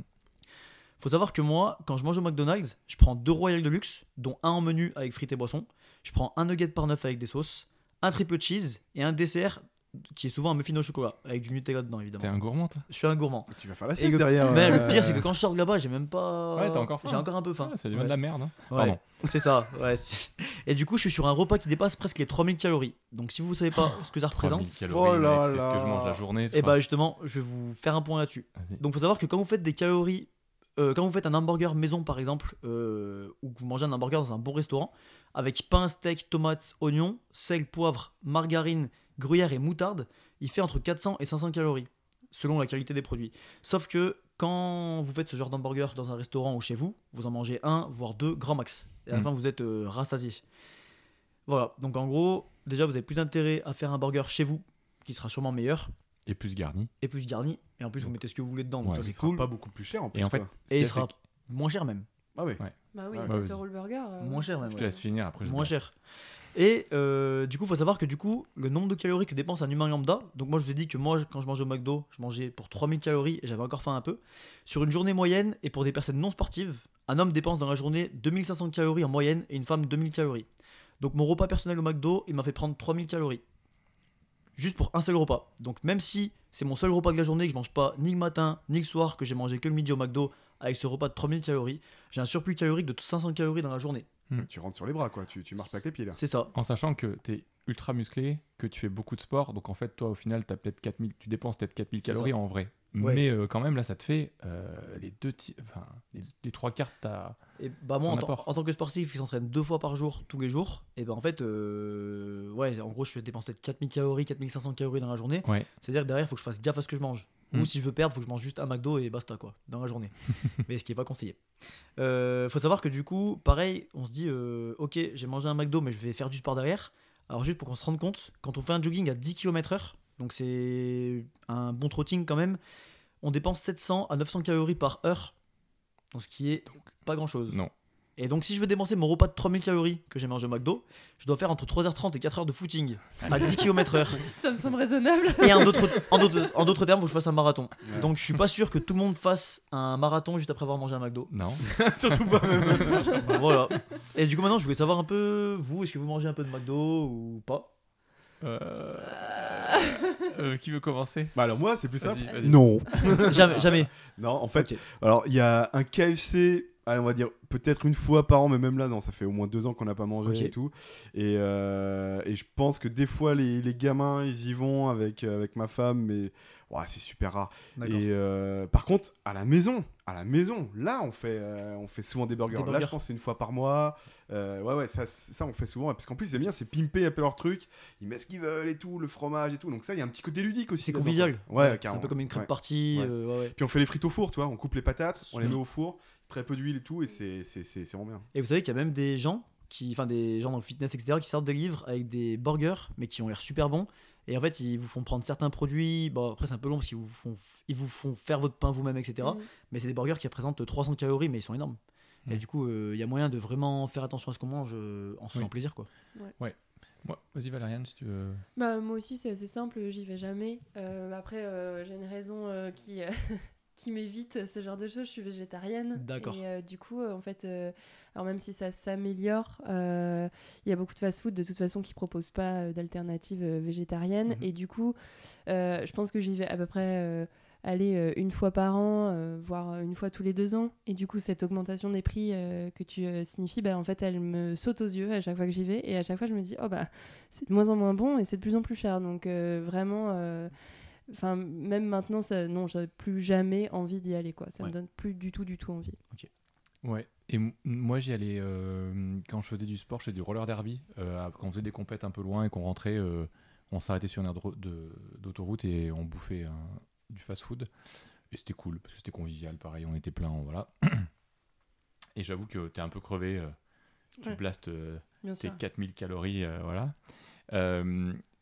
Faut savoir que moi, quand je mange au McDonald's, je prends deux Royal Deluxe, dont un en menu avec frites et boissons. Je prends un nugget par neuf avec des sauces, un triple cheese et un dessert qui est souvent un muffin au chocolat avec du Nutella dedans T'es évidemment. un gourmand, toi? Je suis un gourmand. Tu vas faire la sieste le- derrière. Mais euh, le pire c'est que quand je sors de là-bas, j'ai même pas. Ouais, t'as encore faim. J'ai encore un peu faim. Ah, C'est Ouais. de la merde. hein. Ouais, Pardon. C'est ça. Ouais. Et du coup, je suis sur un repas qui dépasse presque les 3000 calories. Donc si vous savez pas ce que ça 3000 représente, Oh c'est ce que je mange la journée. et c'est bah justement, je vais vous faire un point là-dessus. Donc faut savoir que quand vous faites des calories, euh, quand vous faites un hamburger maison par exemple, euh, ou que vous mangez un hamburger dans un bon restaurant, avec pain, steak, tomates, oignons, sel, poivre, margarine, gruyère et moutarde, il fait entre 400 et 500 calories, selon la qualité des produits. Sauf que quand vous faites ce genre d'hamburger dans un restaurant ou chez vous, vous en mangez un, voire deux, grand max. Et à la Mm. fin, vous êtes euh, rassasié. Voilà, donc en gros, déjà, vous avez plus intérêt à faire un burger chez vous, qui sera sûrement meilleur, Et plus garni. et plus garni, et en plus, vous mettez ce que vous voulez dedans, donc Ouais, ça Il c'est sera cool. pas beaucoup plus cher en plus. Et en fait, quoi. Et il sera moins cher même. Ah oui. Ouais. Bah oui, Ouais. 7 vas-y. euros le burger. euh, Moins cher même. Je ouais. te laisse finir après. Je Moins cher. Et euh, du coup, il faut savoir que du coup, le nombre de calories que dépense un humain lambda, donc moi je vous ai dit que moi, quand je mangeais au McDo, je mangeais pour 3000 calories et j'avais encore faim un peu. Sur une journée moyenne, et pour des personnes non sportives, un homme dépense dans la journée 2500 calories en moyenne et une femme 2000 calories. Donc mon repas personnel au McDo, il m'a fait prendre 3000 calories. Juste pour un seul repas. Donc même si c'est mon seul repas de la journée, que je mange pas ni le matin ni le soir, que j'ai mangé que le midi au McDo, avec ce repas de 3000 calories, j'ai un surplus calorique de 500 calories dans la journée. Tu rentres sur les bras, quoi. Tu, tu marches pas avec les pieds là. C'est ça. En sachant que tu es ultra musclé, que tu fais beaucoup de sport, donc en fait, toi, au final, as peut-être 4000, tu dépenses peut-être 4000 C'est calories en vrai. Ouais. Mais euh, quand même, là, ça te fait euh, les deux, enfin, les, les trois quarts, t'as. Et bah moi, en, tant- apport. en tant que sportif qui s'entraîne deux fois par jour, tous les jours, et ben en fait, euh, ouais, en gros, je fais dépenser peut-être 4000 calories, 4500 calories dans la journée. Ouais. C'est-à-dire que derrière, il faut que je fasse gaffe à ce que je mange. Ou si je veux perdre, il faut que je mange juste un McDo et basta, quoi, dans la journée. [LAUGHS] Mais ce qui est pas conseillé. Faut savoir que du coup, pareil, on se dit, ok, j'ai mangé un McDo, mais je vais faire du sport derrière. Alors, juste pour qu'on se rende compte, quand on fait un jogging à 10 km/h, donc c'est un bon trotting quand même, on dépense 700 à 900 calories par heure. Donc, ce qui est pas grand chose. Non. Et donc, si je veux dépenser mon repas de 3000 calories que j'ai mangé au McDo, je dois faire entre 3h30 et 4h de footing à 10 km/h. [LAUGHS] Ça me semble raisonnable. Et en d'autres, en d'autres, en d'autres termes, il faut que je fasse un marathon. Ouais. Donc, je suis pas sûr que tout le monde fasse un marathon juste après avoir mangé un McDo. Non. [LAUGHS] Surtout pas même. voilà. Et du coup, maintenant, je voulais savoir un peu, vous, est-ce que vous mangez un peu de McDo ou pas? Euh, euh, qui veut commencer? Bah alors moi, c'est plus simple. Non. [LAUGHS] Jamais, jamais. Non, en fait, alors il y a un KFC, allez, on va dire peut-être une fois par an, mais même là, non, ça fait au moins deux ans qu'on n'a pas mangé Ok. et tout. Et, euh, et je pense que des fois, les, les gamins, ils y vont avec, avec ma femme, mais ouais, c'est super rare. Et euh, par contre, à la maison, à la maison, là, on fait, euh, on fait souvent des burgers. Des Là, burgers. je pense que c'est une fois par mois. Euh, ouais, ouais, ça, ça, on fait souvent. Parce qu'en plus, c'est bien, c'est pimper un peu leur truc. Ils mettent ce qu'ils veulent et tout, le fromage et tout. Donc ça, il y a un petit côté ludique aussi. C'est convivial. Ouais, C'est un peu comme une crêpe Ouais. partie. Ouais. euh. Puis on fait les frites au four, tu vois, on coupe les patates, on les Mhm. met au four, très peu d'huile et tout, et c'est vraiment bien. Et vous savez qu'il y a même des gens, qui, enfin des gens dans le fitness, etc., qui sortent des livres avec des burgers, mais qui ont l'air super bons. Et en fait, ils vous font prendre certains produits. Bon, après, c'est un peu long parce qu'ils vous font, ils vous font faire votre pain vous-même, etc. Mm. Mais c'est des burgers qui représentent 300 calories, mais ils sont énormes. Et Mm. du coup, euh, il y a moyen de vraiment faire attention à ce qu'on mange euh, en se Oui. faisant plaisir, quoi. Moi, vas-y Valériane, si tu veux. Bah, moi aussi, c'est assez simple, j'y vais jamais. Euh, après, euh, j'ai une raison euh, qui, [LAUGHS] qui m'évite ce genre de choses. Je suis végétarienne. D'accord. Et euh, du coup, euh, en fait, euh, alors même si ça s'améliore, il y a beaucoup de fast-food de toute façon qui proposent pas d'alternatives euh, végétariennes. Mhm. Et du coup, je pense que j'y vais à peu près. aller une fois par an, voire une fois tous les deux ans. Et du coup, cette augmentation des prix que tu signifies, bah, en fait, elle me saute aux yeux à chaque fois que j'y vais. Et à chaque fois, je me dis, oh bah, c'est de moins en moins bon et c'est de plus en plus cher. Donc, vraiment, enfin, même maintenant, ça, non, j'ai plus jamais envie d'y aller. Quoi. Ça Ouais. me donne plus du tout, du tout envie. Ouais. Et moi, j'y allais euh, quand je faisais du sport, je faisais du roller derby. euh, quand on faisait des compètes un peu loin et qu'on rentrait, euh, on s'arrêtait sur une aire d'autoroute et on bouffait du fast-food. Et c'était cool parce que c'était convivial, pareil, on était plein, voilà. [CLEARS THROAT] Et j'avoue que t'es un peu crevé, tu Ouais. blastes tes sûr. 4000 calories, voilà.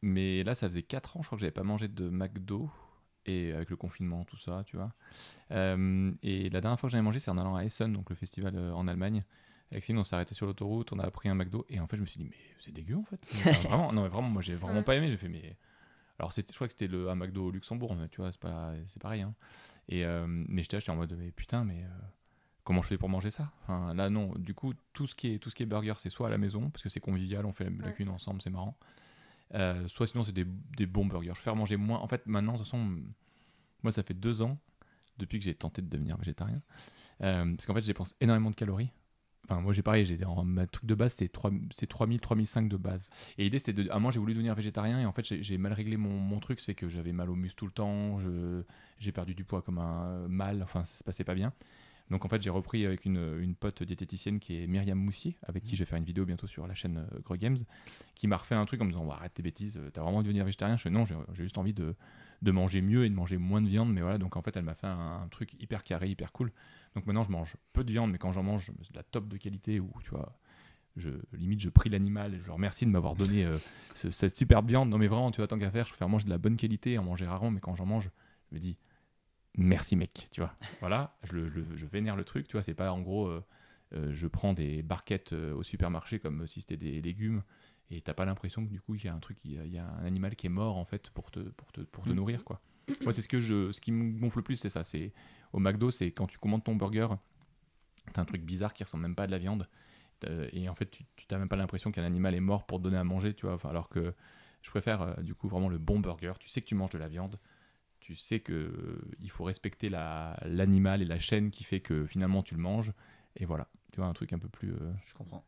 Mais là, ça faisait 4 ans, je crois que j'avais pas mangé de McDo. Et avec le confinement, tout ça, tu vois. Euh, et la dernière fois que j'avais mangé, c'est en allant à Essen, donc le festival euh, en Allemagne. Avec Céline, on s'est arrêté sur l'autoroute, on a pris un McDo. Et en fait, je me suis dit, mais c'est dégueu en fait. [LAUGHS] Enfin, vraiment, non, mais vraiment, moi j'ai vraiment pas aimé. J'ai fait, mais. Alors, je crois que c'était le un McDo au Luxembourg, mais tu vois, c'est pas c'est pareil. Hein. Et, euh, mais j'étais j'étais en mode, mais putain, mais. euh, comment je fais pour manger ça? Enfin, Là, non. Du coup, tout ce qui est, tout ce qui est burger, c'est soit à la maison, parce que c'est convivial, on fait la, la cuisine ensemble, c'est marrant. Euh, soit sinon, c'est des, des bons burgers. Je vais faire manger moins. En fait, maintenant, de toute façon, moi, ça fait deux ans depuis que j'ai tenté de devenir végétarien. Euh, parce qu'en fait, je dépense énormément de calories. Enfin, moi, j'ai pareil, j'ai ma truc de base, c'est 3 c'est 3000, 3005 de base. Et l'idée, c'était de. À un moment, j'ai voulu devenir végétarien et en fait, j'ai mal réglé mon, mon truc. C'est que j'avais mal aux muscles tout le temps, j'ai perdu du poids comme un mal, enfin, ça se passait pas bien. Donc, en fait, j'ai repris avec une, une pote diététicienne qui est Myriam Moussier, avec qui je vais faire une vidéo bientôt sur la chaîne euh, Greg Games, qui m'a refait un truc en me disant Arrête tes bêtises, euh, t'as vraiment envie de devenir végétarien Je fais Non, j'ai juste envie de, de manger mieux et de manger moins de viande. Mais voilà, donc en fait, elle m'a fait un, un truc hyper carré, hyper cool. Donc maintenant, je mange peu de viande, mais quand j'en mange, c'est de la top de qualité où tu vois, je, limite, je prie l'animal et je le remercie de m'avoir [LAUGHS] donné euh, ce- cette superbe viande. Non, mais vraiment, tu vois, tant qu'à faire, je préfère manger de la bonne qualité, en manger rarement, mais quand j'en mange, je me dis merci, mec, tu vois. Voilà, je, je vénère le truc, tu vois, c'est pas en gros, euh, euh, je prends des barquettes euh, au supermarché comme si c'était des légumes. Et t'as pas l'impression que du coup il y a un truc, il y a, il y a un animal qui est mort en fait pour te, pour te, pour te Mm. nourrir quoi. Moi c'est ce que je, ce qui me gonfle le plus c'est ça, c'est au McDo c'est quand tu commandes ton burger, t'as un truc bizarre qui ressemble même pas à de la viande et en fait tu t'as même pas l'impression qu'un animal est mort pour te donner à manger tu vois. Enfin, alors que je préfère du coup vraiment le bon burger. Tu sais que tu manges de la viande, tu sais que euh, il faut respecter la l'animal et la chaîne qui fait que finalement tu le manges et voilà. Tu vois un truc un peu plus euh, Je comprends.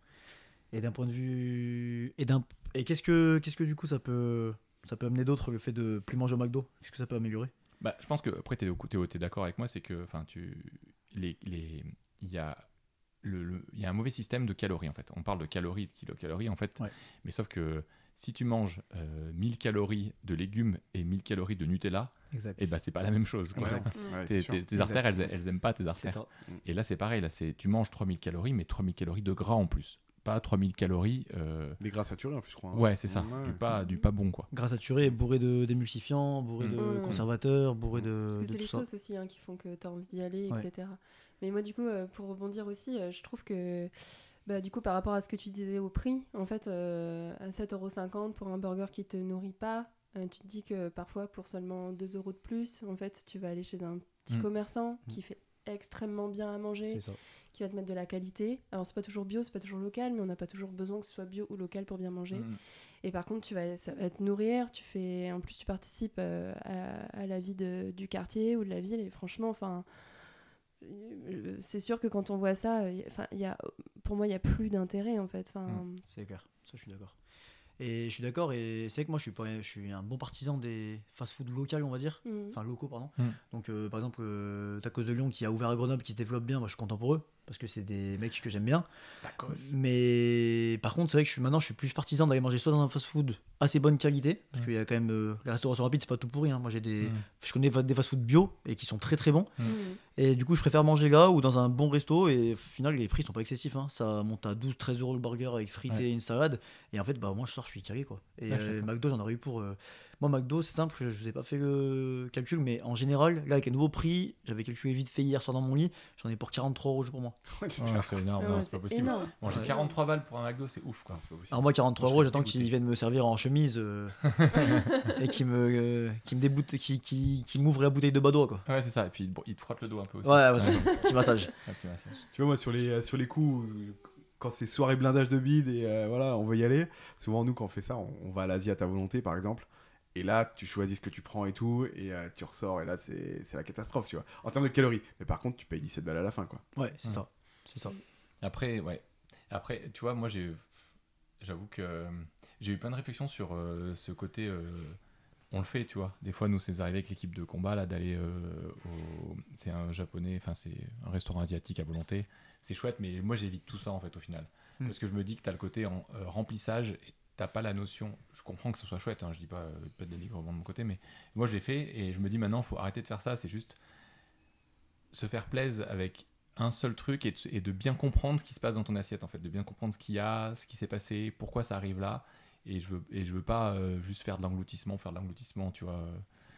Et d'un point de vue. Et, d'un... et qu'est-ce, que, qu'est-ce que du coup ça peut, ça peut amener d'autre le fait de plus manger au McDo? Qu'est-ce que ça peut améliorer? Bah, je pense que après tu es, d'accord avec moi, c'est que enfin tu les les il y a il y a un mauvais système de calories en fait. On parle de calories, de kilocalories en fait, Ouais. mais sauf que si tu manges euh, 1000 calories de légumes et 1000 calories de Nutella, Exact. et bah c'est pas la même chose. quoi. Ouais, Exact. ouais, Tes, artères, elles, elles aiment pas tes artères. Et là c'est pareil, là c'est tu manges 3000 calories, mais 3000 calories de gras en plus, pas 3000 calories. euh, Des gras saturés en plus, je crois. hein. Ouais, c'est ça, Ouais. du pas du pas bon quoi. Gras saturé, bourré de, d'émulsifiants, bourré Mm. de Mm. conservateurs, bourré de, Parce que c'est les ça. sauces aussi hein, qui font que tu as envie d'y aller, Ouais. etc. Mais moi, du coup, euh, pour rebondir aussi, euh, je trouve que, bah, du coup, par rapport à ce que tu disais au prix, en fait, euh, à 7,50€ pour un burger qui te nourrit pas, euh, tu te dis que parfois, pour seulement 2 euros de plus, en fait, tu vas aller chez un petit Mm. commerçant Mm. qui fait extrêmement bien à manger, qui va te mettre de la qualité. Alors, c'est pas toujours bio, c'est pas toujours local, mais on n'a pas toujours besoin que ce soit bio ou local pour bien manger. Mm. Et par contre, tu vas, ça va te nourrir. Tu fais, en plus, tu participes euh, à, à la vie de- du quartier ou de la ville. Et franchement, enfin, c'est sûr que quand on voit ça, enfin, il y a, pour moi, il y a plus d'intérêt en fait. Enfin, C'est clair, ça je suis d'accord. Et je suis d'accord, et c'est vrai que moi je suis, pas, je suis un bon partisan des fast-food locaux, on va dire. mm. Enfin locaux, pardon. Mm. Donc euh, par exemple, euh, Tacos de Lyon qui a ouvert à Grenoble, qui se développe bien, moi je suis content pour eux, parce que c'est des mecs que j'aime bien. Mais par contre, c'est vrai que je suis, maintenant je suis plus partisan d'aller manger soit dans un fast-food assez bonne qualité, parce Mm. qu'il y a quand même. euh, la restauration rapide, c'est pas tout pourri. hein. Moi j'ai des. Mm. Je connais des fast-food bio et qui sont très très bons. Mm. Et du coup, je préfère manger gras ou dans un bon resto. Et au final, les prix sont pas excessifs. hein. Ça monte à 12-13 euros le burger avec frites Ouais. et une salade. Et en fait, bah, moi, je sors, je suis calé. Quoi. Et suis euh. McDo, j'en aurais eu pour. euh, Moi, McDo, c'est simple. Je vous ai pas fait le calcul. Mais en général, là, avec un nouveau prix, j'avais calculé vite fait hier soir dans mon lit. J'en ai pour 43 euros pour moi. [LAUGHS] Ouais, c'est énorme, ouais, c'est pas possible. énorme. Manger Ouais. 43 balles pour un McDo, c'est ouf quoi. C'est pas possible. Alors, moi, 43 Moi, je euros, j'attends qu'ils viennent me servir en chemise euh, [LAUGHS] et qui me, euh, qui me déboute, qui, qui, qui m'ouvre la bouteille de Badois. Quoi. Ouais, c'est ça. Et puis bon, il te frotte le dos un peu aussi. Ouais, ouais, c'est ça. Petit massage. [LAUGHS] Un petit massage. Tu vois, moi, sur les, sur les coups, euh, quand c'est soirée blindage de bide et euh, voilà, on veut y aller, souvent, nous, quand on fait ça, on, on va à l'Asie à ta volonté, par exemple. Et là, tu choisis ce que tu prends et tout, et euh, tu ressors, et là, c'est la catastrophe, tu vois. En termes de calories. Mais par contre, tu payes 17 balles à la fin, quoi. Ouais, c'est Ouais. ça. C'est ça. Après, ouais. Après, tu vois, moi, j'ai, j'avoue que j'ai eu plein de réflexions sur euh, ce côté. euh, on le fait, tu vois. Des fois, nous, c'est arrivé avec l'équipe de combat là d'aller euh, au. C'est un japonais, enfin, c'est un restaurant asiatique à volonté. C'est chouette, mais moi, j'évite tout ça en fait au final, Mm. parce que je me dis que t'as le côté en, euh, remplissage. Et T'as pas la notion. Je comprends que ce soit chouette. Hein, je dis pas euh, pas de dénigrement de mon côté, mais moi je l'ai fait et je me dis maintenant, faut arrêter de faire ça. C'est juste se faire plaisir avec un seul truc et de, bien comprendre ce qui se passe dans ton assiette en fait, de bien comprendre ce qu'il y a, ce qui s'est passé, pourquoi ça arrive là. Et je veux veux pas euh, juste faire de l'engloutissement, faire de l'engloutissement, tu vois.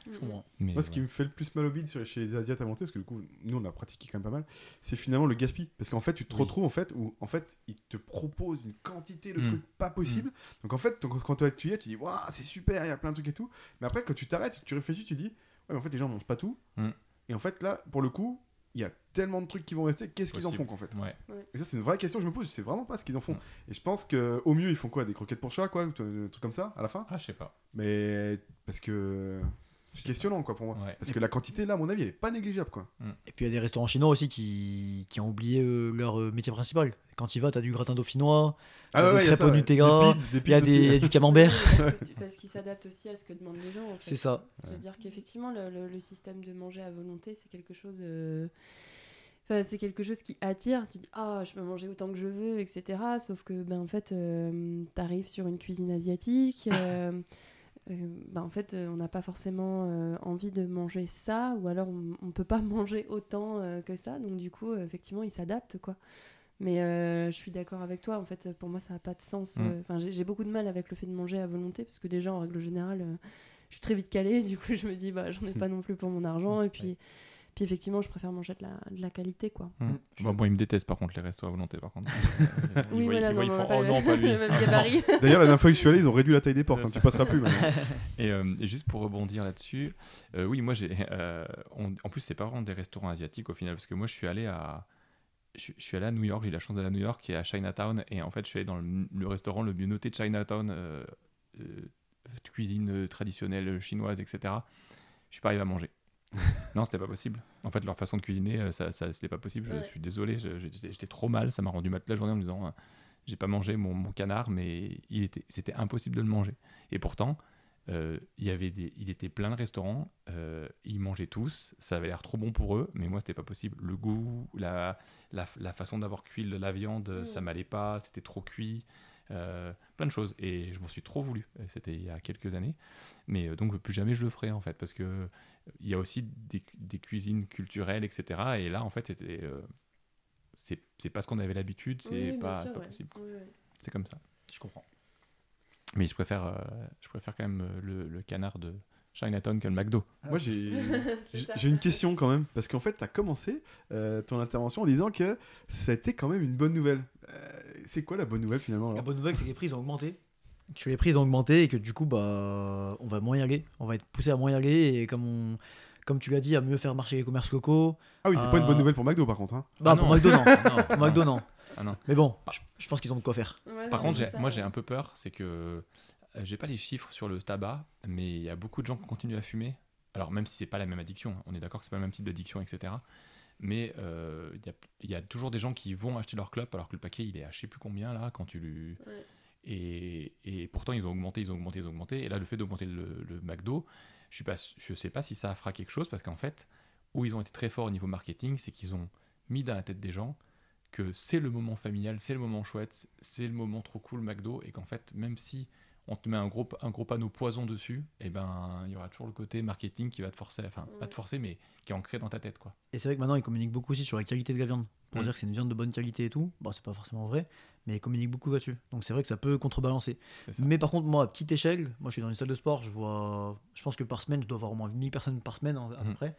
Euh, Je comprends. Mais Moi, ce qui me fait le plus mal au bide chez les Asiates à monter, parce que du coup, nous, on a pratiqué quand même pas mal, c'est finalement le gaspille. Parce qu'en fait, tu te Oui. retrouves, en fait, où, en fait, ils te proposent une quantité de Mm. trucs pas possible. Donc, en fait, quand toi, tu y es, tu dis, waouh, c'est super, il y a plein de trucs et tout. Mais après, quand tu t'arrêtes, tu réfléchis, tu dis, ouais, mais en fait, les gens mangent pas tout. Mm. Et en fait, là, pour le coup, il y a tellement de trucs qui vont rester, qu'est-ce qu'ils en font Possible. en fait Ouais. Et ça, c'est une vraie question que je me pose, je sais vraiment pas ce qu'ils en font. Ouais. Et je pense que au mieux, ils font quoi? Des croquettes pour chat, quoi? Ou Un truc comme ça, à la fin? Ah, je sais pas. Mais parce que c'est questionnant, quoi, pour moi. Ouais. Parce que la quantité, là, à mon avis, elle est pas négligeable, quoi. Et puis il y a des restaurants chinois aussi qui, qui ont oublié euh, leur euh, métier principal. Quand tu y vas, tu as du gratin dauphinois, Ah a des crêpes au ouais. Nutella, Des pizzas, des il y a des, y a du camembert. [LAUGHS] Parce qu'ils s'adaptent aussi à ce que demandent les gens. en fait. C'est ça. C'est-à-dire qu'effectivement, le, le- le système de manger à volonté, c'est quelque chose. euh, Enfin, c'est quelque chose qui attire. Tu dis, ah, je peux manger autant que je veux, etc. Sauf que, ben, en fait, tu arrives sur une cuisine asiatique. [LAUGHS] euh, ben, en fait, euh, on n'a pas forcément euh, envie de manger ça, ou alors on ne peut pas [LAUGHS] manger autant que ça. Donc, du coup, effectivement, ils s'adaptent, quoi. Mais euh, je suis d'accord avec toi. En fait, pour moi, ça n'a pas de sens. Mm. Enfin, j'ai j'ai beaucoup de mal avec le fait de manger à volonté, parce que déjà, en règle générale, euh, je suis très vite calée. [LAUGHS] Du coup, je me dis, bah, j'en ai [LAUGHS] pas non plus pour mon argent. Et puis, puis effectivement, je préfère manger de la, de la qualité, quoi. Je- Bon, bon, ils me détestent par contre, les restos à volonté, par contre. [LAUGHS] Ils Oui, voient- voilà, ils voient, non, ils on font, oh non, pas [LAUGHS] lui. [LAUGHS] D'ailleurs, la dernière fois que je suis allé, ils ont réduit la taille des portes. Hein, ça. tu passeras plus. Et, euh, et juste pour rebondir là-dessus, euh, oui, moi j'ai. euh, en plus, c'est pas vraiment des restaurants asiatiques au final, parce que moi je suis allé à. Je, je suis allé à New York, j'ai eu la chance d'aller à New York et à Chinatown, et en fait, je suis allé dans le, le restaurant le mieux noté de Chinatown, euh, euh, cuisine traditionnelle chinoise, etc. Je suis pas arrivé à manger. [LAUGHS] non, c'était pas possible. En fait, leur façon de cuisiner, euh, ça, ça c'était pas possible. Je Ouais. suis désolé, j'étais trop mal. Ça m'a rendu mal toute la journée en me disant, euh, j'ai pas mangé mon, mon canard, mais il était, c'était impossible de le manger. Et pourtant, euh, il y avait des, il était plein de restaurants, euh, ils mangeaient tous, ça avait l'air trop bon pour eux, mais moi c'était pas possible. Le goût, la, la, la façon d'avoir cuit la viande, Mm. ça m'allait pas, c'était trop cuit, euh, plein de choses. Et je m'en suis trop voulu. Et C'était il y a quelques années, mais euh, donc plus jamais je le ferai en fait, parce que euh, il y a aussi des, cu- des cuisines culturelles, etc. Et là en fait c'était, euh, c'est c'est pas ce qu'on avait l'habitude, c'est Oui, pas, sûr, c'est pas ouais. possible. C'est comme ça. Je comprends. Mais je préfère, euh, je préfère quand même euh, le, le canard de Chinatown que le McDo. Moi, [LAUGHS] j'ai. Une question quand même, parce qu'en fait, tu as commencé euh, ton intervention en disant que c'était quand même une bonne nouvelle. Euh, c'est quoi la bonne nouvelle finalement La bonne nouvelle, c'est que les prix ont augmenté. Que les prix ont augmenté et que du coup, bah, on va moins y aller. On va être poussé à moins y aller et comme on. Comme tu l'as dit, à mieux faire marcher les commerces locaux. Ah oui, c'est pas une bonne Euh, nouvelle pour McDo par contre. hein. Bah, Ah pour. McDo, non. [LAUGHS] non, Pour McDo, non. Ah non. Mais bon, je, je pense qu'ils ont de quoi faire. Ouais, Par contre, ça, moi ouais. j'ai un peu peur, c'est que euh, j'ai pas les chiffres sur le tabac, mais il y a beaucoup de gens qui continuent à fumer. Alors même si c'est pas la même addiction, hein, on est d'accord que c'est pas le même type d'addiction, etc. Mais euh, il y, a, il y a toujours des gens qui vont acheter leur clope alors que le paquet il est à je sais plus combien là quand tu lui Ouais. et, et pourtant ils ont augmenté, ils ont augmenté, ils ont augmenté. Et là le fait d'augmenter le, le McDo, je suis pas, je sais pas si ça fera quelque chose parce qu'en fait où ils ont été très forts au niveau marketing, c'est qu'ils ont mis dans la tête des gens que c'est le moment familial, c'est le moment chouette, c'est le moment trop cool McDo, et qu'en fait, même si on te met un gros, un gros panneau poison dessus, et ben il y aura toujours le côté marketing qui va te forcer, enfin pas te forcer, mais qui est ancré dans ta tête, quoi. Et c'est vrai que maintenant, ils communiquent beaucoup aussi sur la qualité de la viande. Pour Mm. dire que c'est une viande de bonne qualité et tout. Bon, c'est pas forcément vrai, mais ils communiquent beaucoup là-dessus. Donc c'est vrai que ça peut contrebalancer. Mais par contre, moi, à petite échelle, moi je suis dans une salle de sport, je vois. Je pense que par semaine, je dois avoir au moins 1000 personnes par semaine à peu Mhm. près.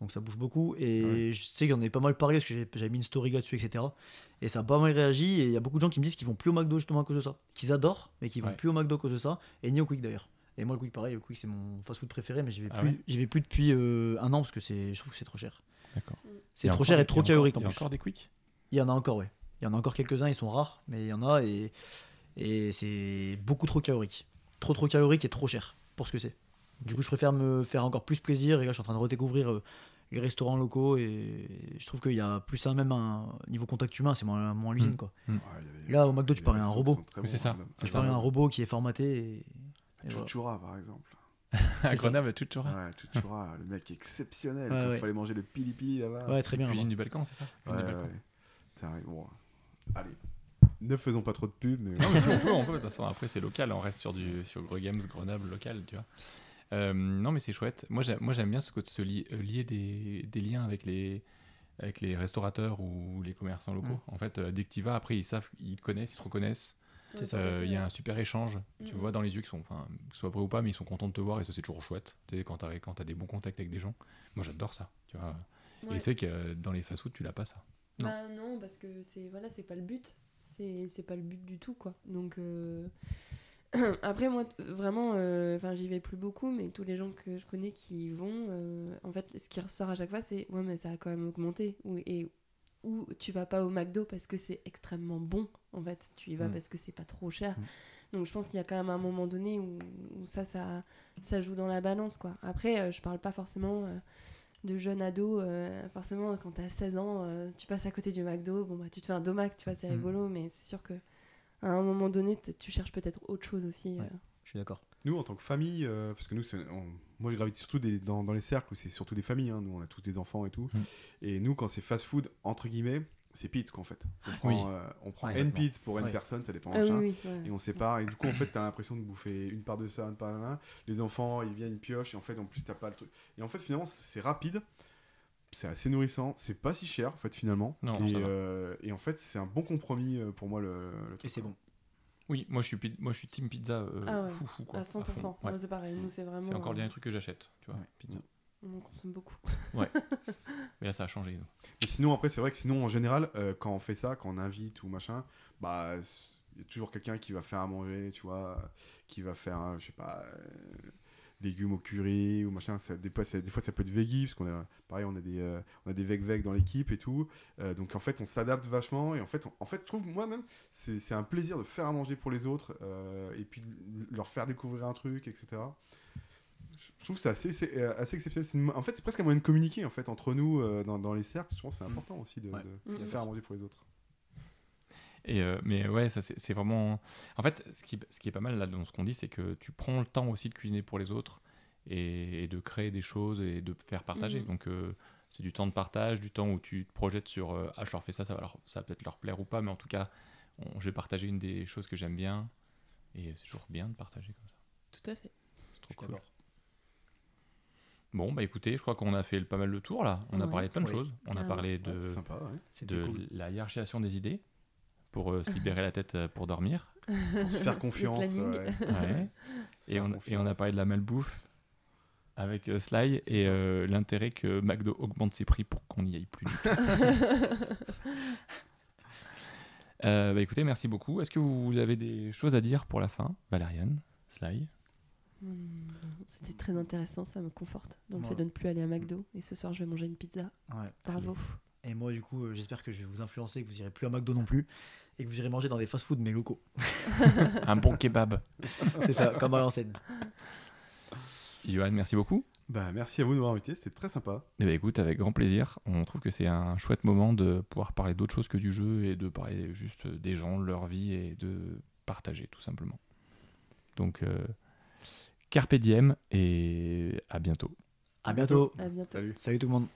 Donc ça bouge beaucoup. Et Ouais. je sais que j'en ai pas mal parlé parce que j'avais mis une story là-dessus, etc. Et ça a pas mal réagi. Et il y a beaucoup de gens qui me disent qu'ils vont plus au McDo justement à cause de ça. Qu'ils adorent, mais qu'ils vont Ouais. plus au McDo à cause de ça. Et ni au Quick d'ailleurs. Et moi, le Quick, pareil, le Quick, c'est mon fast-food préféré, mais j'y vais, Ah plus, ouais j'y vais plus depuis euh, un an parce que c'est, je trouve que c'est trop cher. D'accord. C'est y trop cher des- et trop y calorique encore- en Il y a plus. encore des quicks? Il y en a encore, ouais. Il y en a encore quelques-uns, ils sont rares, mais il y en a et, et c'est beaucoup trop calorique. Trop trop calorique et trop cher pour ce que c'est. Du coup, je préfère me faire encore plus plaisir et là, je suis en train de redécouvrir euh, les restaurants locaux et je trouve qu'il y a plus un même un niveau contact humain, c'est moins, moins l'usine Mm. quoi. Ouais, les- Là, au McDo, tu les paries un robot. c'est ça, Tu ça. paries un robot qui est formaté et, et voilà. Chuchura par exemple. [LAUGHS] À ça. Grenoble, toujours. Ouais, Chuchura, [LAUGHS] le mec exceptionnel. Ouais, quand ouais. Il fallait manger le pili pili là-bas. Ouais, très bien. Cuisine du Balkan, c'est ça? Cuisine du Balkan. bon. Allez. Ne faisons pas trop de pub, mais. Non, mais [LAUGHS] si on peut, on peut. De toute façon, après, c'est local. On reste sur du sur Games, Grenoble, local, tu vois. Euh, non, mais c'est chouette. Moi, j'aime, bien ce côté se li- euh, lier des, des liens avec les avec les restaurateurs ou les commerçants locaux. Mm. En fait, euh, dès que tu vas, après, ils savent, ils te connaissent, ils te reconnaissent. Euh, Il y a un super échange. Tu Mhm. vois dans les yeux qu'ils sont, enfin, que ce soit vrai ou pas, mais ils sont contents de te voir et ça, c'est toujours chouette. Tu sais, quand tu as, des bons contacts avec des gens. Moi, j'adore ça. Tu vois. Ouais. Et c'est que euh, dans les fast-food, tu l'as pas ça. Non. Bah non, parce que c'est voilà, c'est pas le but. C'est c'est pas le but du tout quoi. Donc euh, [CLEARS THROAT] Après, moi, vraiment, euh, enfin, j'y vais plus beaucoup, mais tous les gens que je connais qui y vont, euh, en fait, ce qui ressort à chaque fois, c'est ouais, mais ça a quand même augmenté. Ou, et ou tu vas pas au McDo parce que c'est extrêmement bon, en fait. Tu y vas Mm. parce que c'est pas trop cher. Mm. Donc, je pense qu'il y a quand même un moment donné où, où ça, ça, ça joue dans la balance, quoi. Après, euh, je parle pas forcément. euh, de jeunes ados, euh, forcément, quand t'as 16 ans, euh, tu passes à côté du McDo, bon, bah, tu te fais un domac, tu vois, c'est Mm. rigolo, mais c'est sûr que à un moment donné, tu cherches peut-être autre chose aussi. Ouais. euh. Je suis d'accord. Nous, en tant que famille, euh, parce que nous, on- moi, je gravite surtout des- dans, dans les cercles où c'est surtout des familles. hein. Nous, on a tous des enfants et tout. Mm. Et nous, quand c'est fast-food, entre guillemets, c'est pizza, quoi, en fait. On prend, Oui. euh, on prend Ouais, N pizza pour N Ouais. personnes, ça dépend. Ah oui, machin. oui, ouais. Et on sépare. Et du coup, en fait, t'as l'impression de bouffer une part de ça, une part de là. Les enfants, ils viennent, ils piochent. Et en fait, en plus, t'as pas le truc. Et en fait, finalement, c'est rapide. C'est assez nourrissant. C'est pas si cher, en fait, finalement. Non, et, euh, et en fait, c'est un bon compromis euh, pour moi, le, le truc. Et c'est bon. Oui, moi je suis, moi, je suis team pizza euh, Ah ouais, fou fou quoi. à à 100%. fond. Ouais. Ouais, c'est pareil, nous, c'est vraiment. C'est encore le euh, dernier truc que j'achète, tu vois, Ouais. pizza. On en consomme beaucoup. [LAUGHS] Mais là ça a changé. Et sinon, après, c'est vrai que sinon, en général, euh, quand on fait ça, quand on invite ou machin, bah, il y a toujours quelqu'un qui va faire à manger, tu vois, qui va faire, je sais pas, euh, légumes au curry ou machin. Ça, des, fois, ça- des fois, ça peut être veggie, parce qu'on a, pareil, on a des, euh, on a des veg-veg dans l'équipe et tout. Euh, donc, en fait, on s'adapte vachement. Et en fait, on- en fait, je trouve, moi-même, c'est c'est un plaisir de faire à manger pour les autres euh, et puis de leur faire découvrir un truc, etc. Je- trouve c'est assez, c'est, euh, assez exceptionnel. C'est une- en fait, c'est presque un moyen de communiquer en fait, entre nous euh, dans, dans les cercles. Je pense que c'est important aussi de, Ouais. de- de Mhm. faire à manger pour les autres. Et euh, mais ouais, ça c'est vraiment. En fait, ce qui, ce qui est pas mal là dans ce qu'on dit, c'est que tu prends le temps aussi de cuisiner pour les autres et, et de créer des choses et de faire partager. Mhm. Donc euh, c'est du temps de partage, du temps où tu te projettes sur euh, ah je leur fais ça, ça va, leur- ça va peut-être leur plaire ou pas, mais en tout cas, on- je vais partager une des choses que j'aime bien et c'est toujours bien de partager comme ça. Tout à fait. C'est trop cool. Bon bah écoutez, je crois qu'on a fait pas mal le tour là. On a parlé de plein de choses. On a Carrément. parlé de c'est sympa. ouais. C'était de cool. la hiérarchisation des idées pour euh, se libérer la tête euh, pour dormir. [LAUGHS] Pour se faire confiance. planning. ouais. Ouais. Se et, faire on, et on a parlé de la malbouffe avec euh, Sly et euh, l'intérêt que McDo augmente ses prix pour qu'on n'y aille plus. du [LAUGHS] tout. Euh, bah, écoutez, merci beaucoup. Est-ce que vous avez des choses à dire pour la fin, Valériane, Sly? Hum, C'était très intéressant, ça me conforte dans le Ouais. fait de ne plus aller à McDo. Et ce soir, je vais manger une pizza. Ouais. Bravo. Et moi, du coup, euh, j'espère que je vais vous influencer, que vous irez plus à McDo non plus, et que vous irez manger dans des fast-food mais locaux. [LAUGHS] Un bon kebab. C'est ça, comme à l'ancienne. Johan, merci beaucoup. Bah, merci à vous de m'avoir invité, c'était très sympa. Eh ben, écoute, avec grand plaisir. On trouve que c'est un chouette moment de pouvoir parler d'autre chose que du jeu et de parler juste des gens, de leur vie et de partager tout simplement. Donc, euh, carpe diem et à bientôt. À bientôt. À bientôt. Salut. Salut tout le monde.